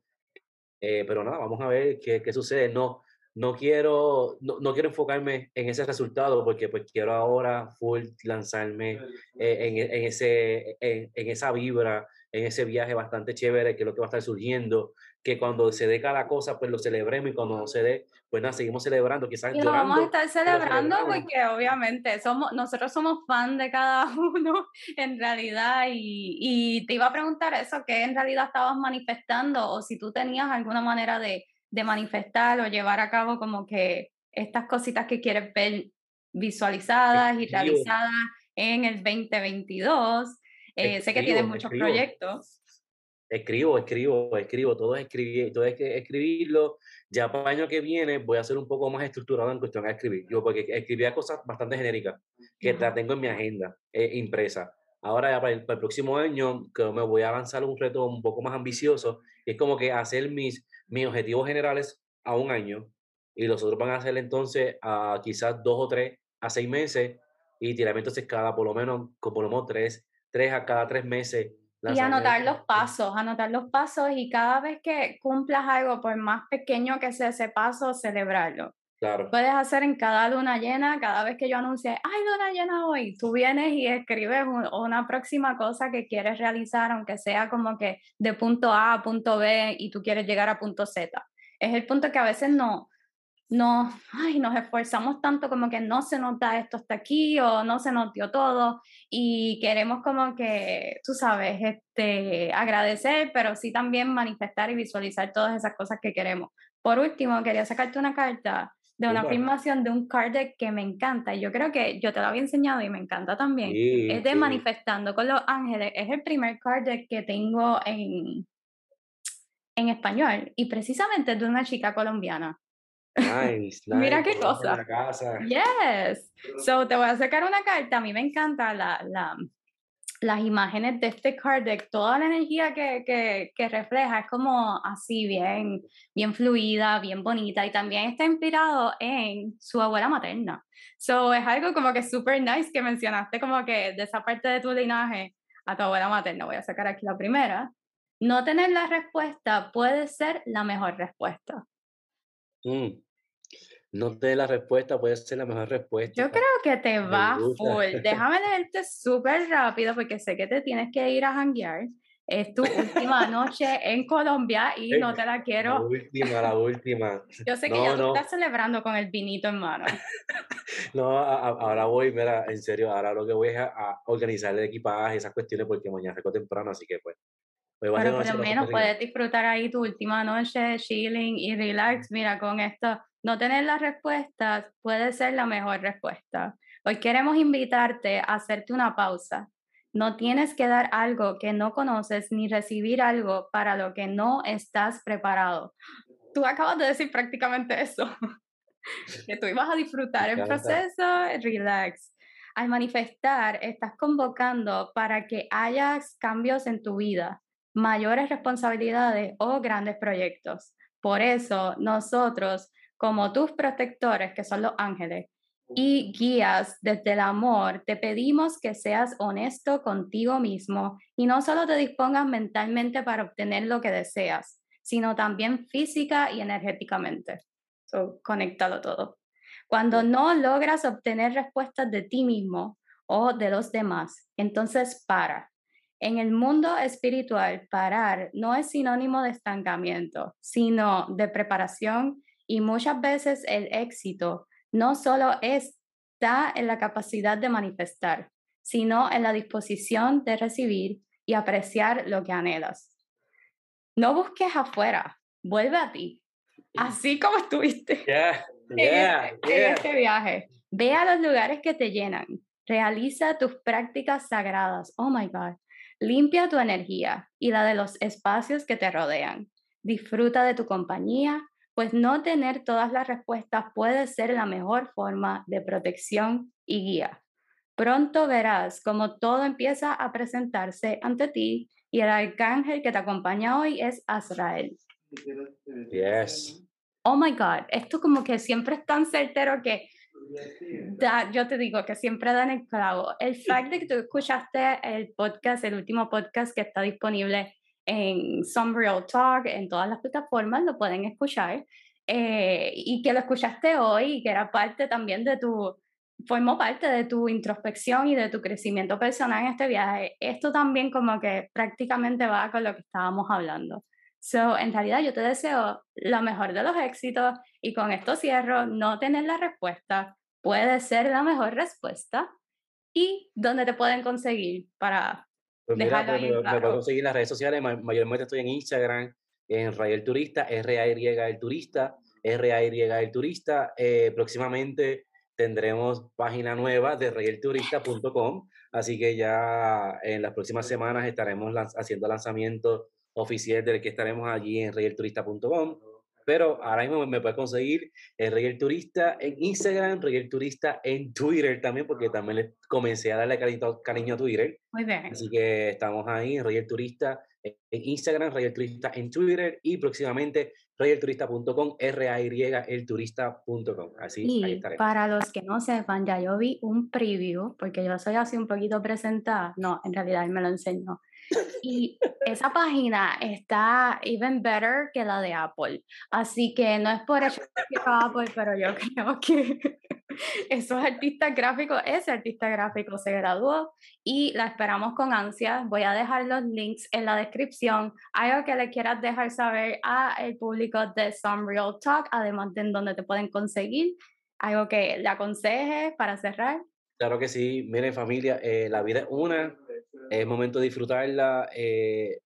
Eh, pero nada, vamos a ver qué, qué sucede. No, no quiero, no, no, quiero enfocarme en ese resultado porque pues quiero ahora full lanzarme en, en, ese, en, en, esa vibra en ese viaje bastante chévere, que es lo que va a estar surgiendo, que cuando se dé cada cosa, pues lo celebremos y cuando no se dé, pues nada, seguimos celebrando, quizás y lo vamos a estar celebrando porque obviamente somos, nosotros somos fan de cada [laughs] uno en realidad y, y, te iba a preguntar eso, que en realidad estabas manifestando o si tú tenías alguna manera de, de manifestar o llevar a cabo como que estas cositas que quieres ver visualizadas y realizadas en el 2022 eh, sé que tienes muchos proyectos. Escribo, escribo, escribo, todo es escribir, todo es escribirlo. Ya para el año que viene voy a ser un poco más estructurado en cuestión de escribir. Yo porque escribía cosas bastante genéricas que la tengo en mi agenda eh, impresa. Ahora ya para el, próximo año que me voy a lanzar un reto un poco más ambicioso. Es como que hacer mis, mis objetivos generales a un año y los otros van a hacer entonces a quizás dos o tres a seis meses y tirarme entonces cada por lo menos, por lo menos tres tres a cada tres meses. Y anotar los pasos, anotar los pasos y cada vez que cumplas algo, por más pequeño que sea ese paso, celebrarlo. Claro. Puedes hacer en cada luna llena, cada vez que yo anuncie, ay, luna llena hoy, tú vienes y escribes una próxima cosa que quieres realizar, aunque sea como que de punto A a punto B y tú quieres llegar a punto Z. Es el punto que a veces no, no, ay, nos esforzamos tanto como que no se nota esto hasta aquí o no se notió todo y queremos como que, tú sabes, este, agradecer, pero sí también manifestar y visualizar todas esas cosas que queremos. Por último, quería sacarte una carta de una afirmación de un card deck que me encanta y yo creo que yo te lo había enseñado y me encanta también. es de Manifestando con los Ángeles. Es el primer card deck que tengo en, en español y precisamente es de una chica colombiana. Nice, [laughs] Mira qué cosa. Yes. So te voy a sacar una carta. A mí me encanta la, la, las imágenes de este card deck. Toda la energía que, que, que, refleja es como así, bien, bien fluida, bien bonita. Y también está inspirado en su abuela materna. So es algo como que super nice que mencionaste, como que de esa parte de tu linaje a tu abuela materna. Voy a sacar aquí la primera. no tener la respuesta puede ser la mejor respuesta. Mm. No tener la respuesta puede ser la mejor respuesta. Yo creo que te va full. [laughs] Déjame leerte súper rápido porque sé que te tienes que ir a janguear. Es tu última noche en Colombia y no te la quiero. La última, la [laughs] última. Yo sé que ya tú estás celebrando con el vinito en mano. [laughs] no, ahora voy, mira, en serio, ahora lo que voy es a, organizar el equipaje, esas cuestiones, porque mañana recojo temprano, así que pues. pues Pero por lo menos puedes disfrutar ahí tu última noche, chilling y relax. Mira, con esto, no tener las respuestas puede ser la mejor respuesta. Hoy queremos invitarte a hacerte una pausa no tienes que dar algo que no conoces ni recibir algo para lo que no estás preparado. Tú acabas de decir prácticamente eso, [laughs] que tú ibas a disfrutar el proceso, relax. Al manifestar, estás convocando para que hayas cambios en tu vida, mayores responsabilidades o grandes proyectos. Por eso, nosotros, como tus protectores, que son los ángeles, y guías desde el amor, te pedimos que seas honesto contigo mismo y no solo te dispongas mentalmente para obtener lo que deseas, sino también física y energéticamente. So, conéctalo todo. Cuando no logras obtener respuestas de ti mismo o de los demás, entonces para. En el mundo espiritual, parar no es sinónimo de estancamiento, sino de preparación y muchas veces el éxito no solo está en la capacidad de manifestar, sino en la disposición de recibir y apreciar lo que anhelas. No busques afuera, vuelve a ti, así como estuviste [laughs] [laughs] en, este, este viaje. Ve a los lugares que te llenan, realiza tus prácticas sagradas, oh my God, limpia tu energía y la de los espacios que te rodean. Disfruta de tu compañía, pues no tener todas las respuestas puede ser la mejor forma de protección y guía. Pronto verás cómo todo empieza a presentarse ante ti y el arcángel que te acompaña hoy es Azrael. Yes. Oh my God, esto como que siempre es tan certero que yo te digo que siempre dan el clavo. El fact de que tú escuchaste el podcast, el último podcast que está disponible en Some Talk, en todas las plataformas, lo pueden escuchar. Eh, y que lo escuchaste hoy y que era parte también de tu, formó parte de tu introspección y de tu crecimiento personal en este viaje. Esto también como que prácticamente va con lo que estábamos hablando. So, en realidad yo te deseo lo mejor de los éxitos y con esto cierro, no tener la respuesta puede ser la mejor respuesta y dónde te pueden conseguir para pues mira, pues me, puedo seguir en las redes sociales, mayormente estoy en Instagram, en Rayel Turista, R-A-Y el Turista, R-A-Y el Turista. Eh, próximamente tendremos página nueva de rayelturista.com, así que ya en las próximas semanas estaremos haciendo lanzamiento oficial del que estaremos allí en rayelturista.com pero ahora mismo me puede conseguir el Rey el Turista en Instagram, Rey el Turista en Twitter también, porque también le comencé a darle cariño, a Twitter. Muy bien. Así que estamos ahí, Rey el Turista en Instagram, Rey el Turista en Twitter y próximamente rayelturista.com, R-A-Y, elturista.com. Así, y ahí estaremos. Para los que no sepan, ya yo vi un preview, porque yo soy así un poquito presentada. No, en realidad él me lo enseñó. Y esa página está even better que la de Apple. Así que no es por eso que Apple, pero yo [laughs] creo que esos artistas gráficos, ese artista gráfico se graduó y la esperamos con ansia. Voy a dejar los links en la descripción. Algo que le quieras dejar saber al público de Some Real Talk, además de en dónde te pueden conseguir. Algo que le aconsejes para cerrar. Claro que sí. Miren familia, eh, la vida es una es momento de disfrutarla, eh,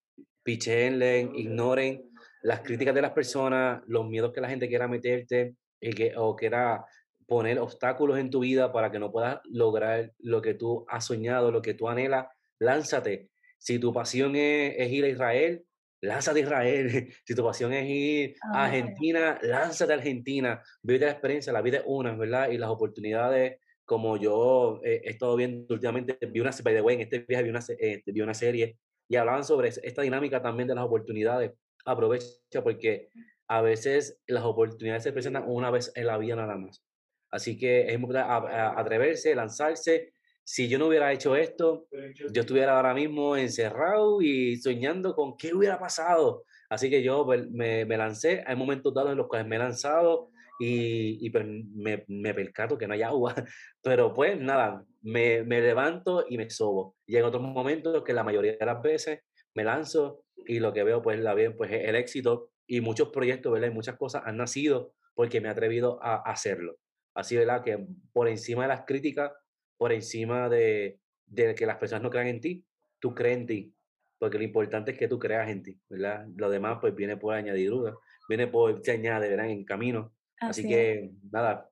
pichenle, ignoren las críticas de las personas, los miedos que la gente quiera meterte y que, o quiera poner obstáculos en tu vida para que no puedas lograr lo que tú has soñado, lo que tú anhelas, lánzate. Si tu pasión es, ir a Israel, lánzate a Israel. [laughs] Si tu pasión es ir a Argentina, lánzate a Argentina. Vive la experiencia, la vida es una, ¿verdad? Y las oportunidades como yo he estado viendo últimamente, vi una, by the way, en este viaje vi una, eh, vi una serie y hablaban sobre esta dinámica también de las oportunidades. Aprovecha porque a veces las oportunidades se presentan una vez en la vida nada más. Así que es importante atreverse, lanzarse si yo no hubiera hecho esto, yo estuviera ahora mismo encerrado y soñando con qué hubiera pasado. Así que yo pues, me, me lancé, hay momentos dados en los cuales me he lanzado y, y pues, me, me, percato que no hay agua, [laughs] pero pues nada, me, me levanto y me sobo. Y en otros momentos que la mayoría de las veces me lanzo y lo que veo pues la bien pues el éxito y muchos proyectos, ¿verdad? Y muchas cosas han nacido porque me he atrevido a hacerlo. Así, ¿verdad? Que por encima de las críticas por encima de, de, que las personas no crean en ti, tú crees en ti, porque lo importante es que tú creas en ti, ¿verdad? Lo demás pues viene por añadidura, viene por, se añade, ¿verdad? En camino. Así, que nada,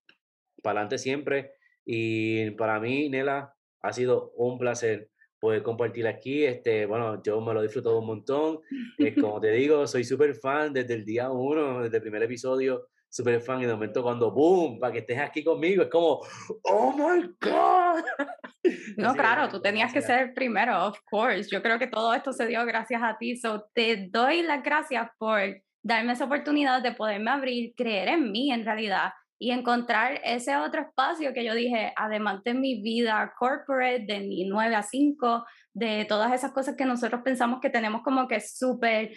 para adelante siempre. Y para mí, Nela, ha sido un placer poder compartir aquí. Este, bueno, yo me lo disfruto un montón. Eh, [laughs] como te digo, soy súper fan desde el día uno, desde el primer episodio súper fan y de momento cuando boom, para que estés aquí conmigo, es como, oh my God. [laughs] No, claro, tú tenías que ser el primero, of course. Yo creo que todo esto se dio gracias a ti. So, te doy las gracias por darme esa oportunidad de poderme abrir, creer en mí en realidad y encontrar ese otro espacio que yo dije, además de mi vida corporate, de mi 9 a 5, de todas esas cosas que nosotros pensamos que tenemos como que súper,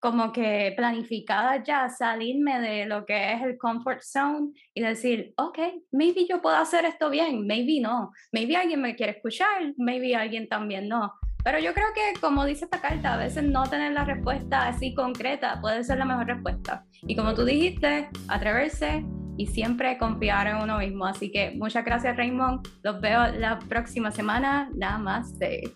como que planificadas ya, salirme de lo que es el comfort zone y decir, ok, maybe yo puedo hacer esto bien, maybe no, maybe alguien me quiere escuchar, maybe alguien también no. Pero yo creo que, como dice esta carta, a veces no tener la respuesta así concreta puede ser la mejor respuesta. Y como tú dijiste, atreverse y siempre confiar en uno mismo. Así que muchas gracias, Raymond. Los veo la próxima semana. De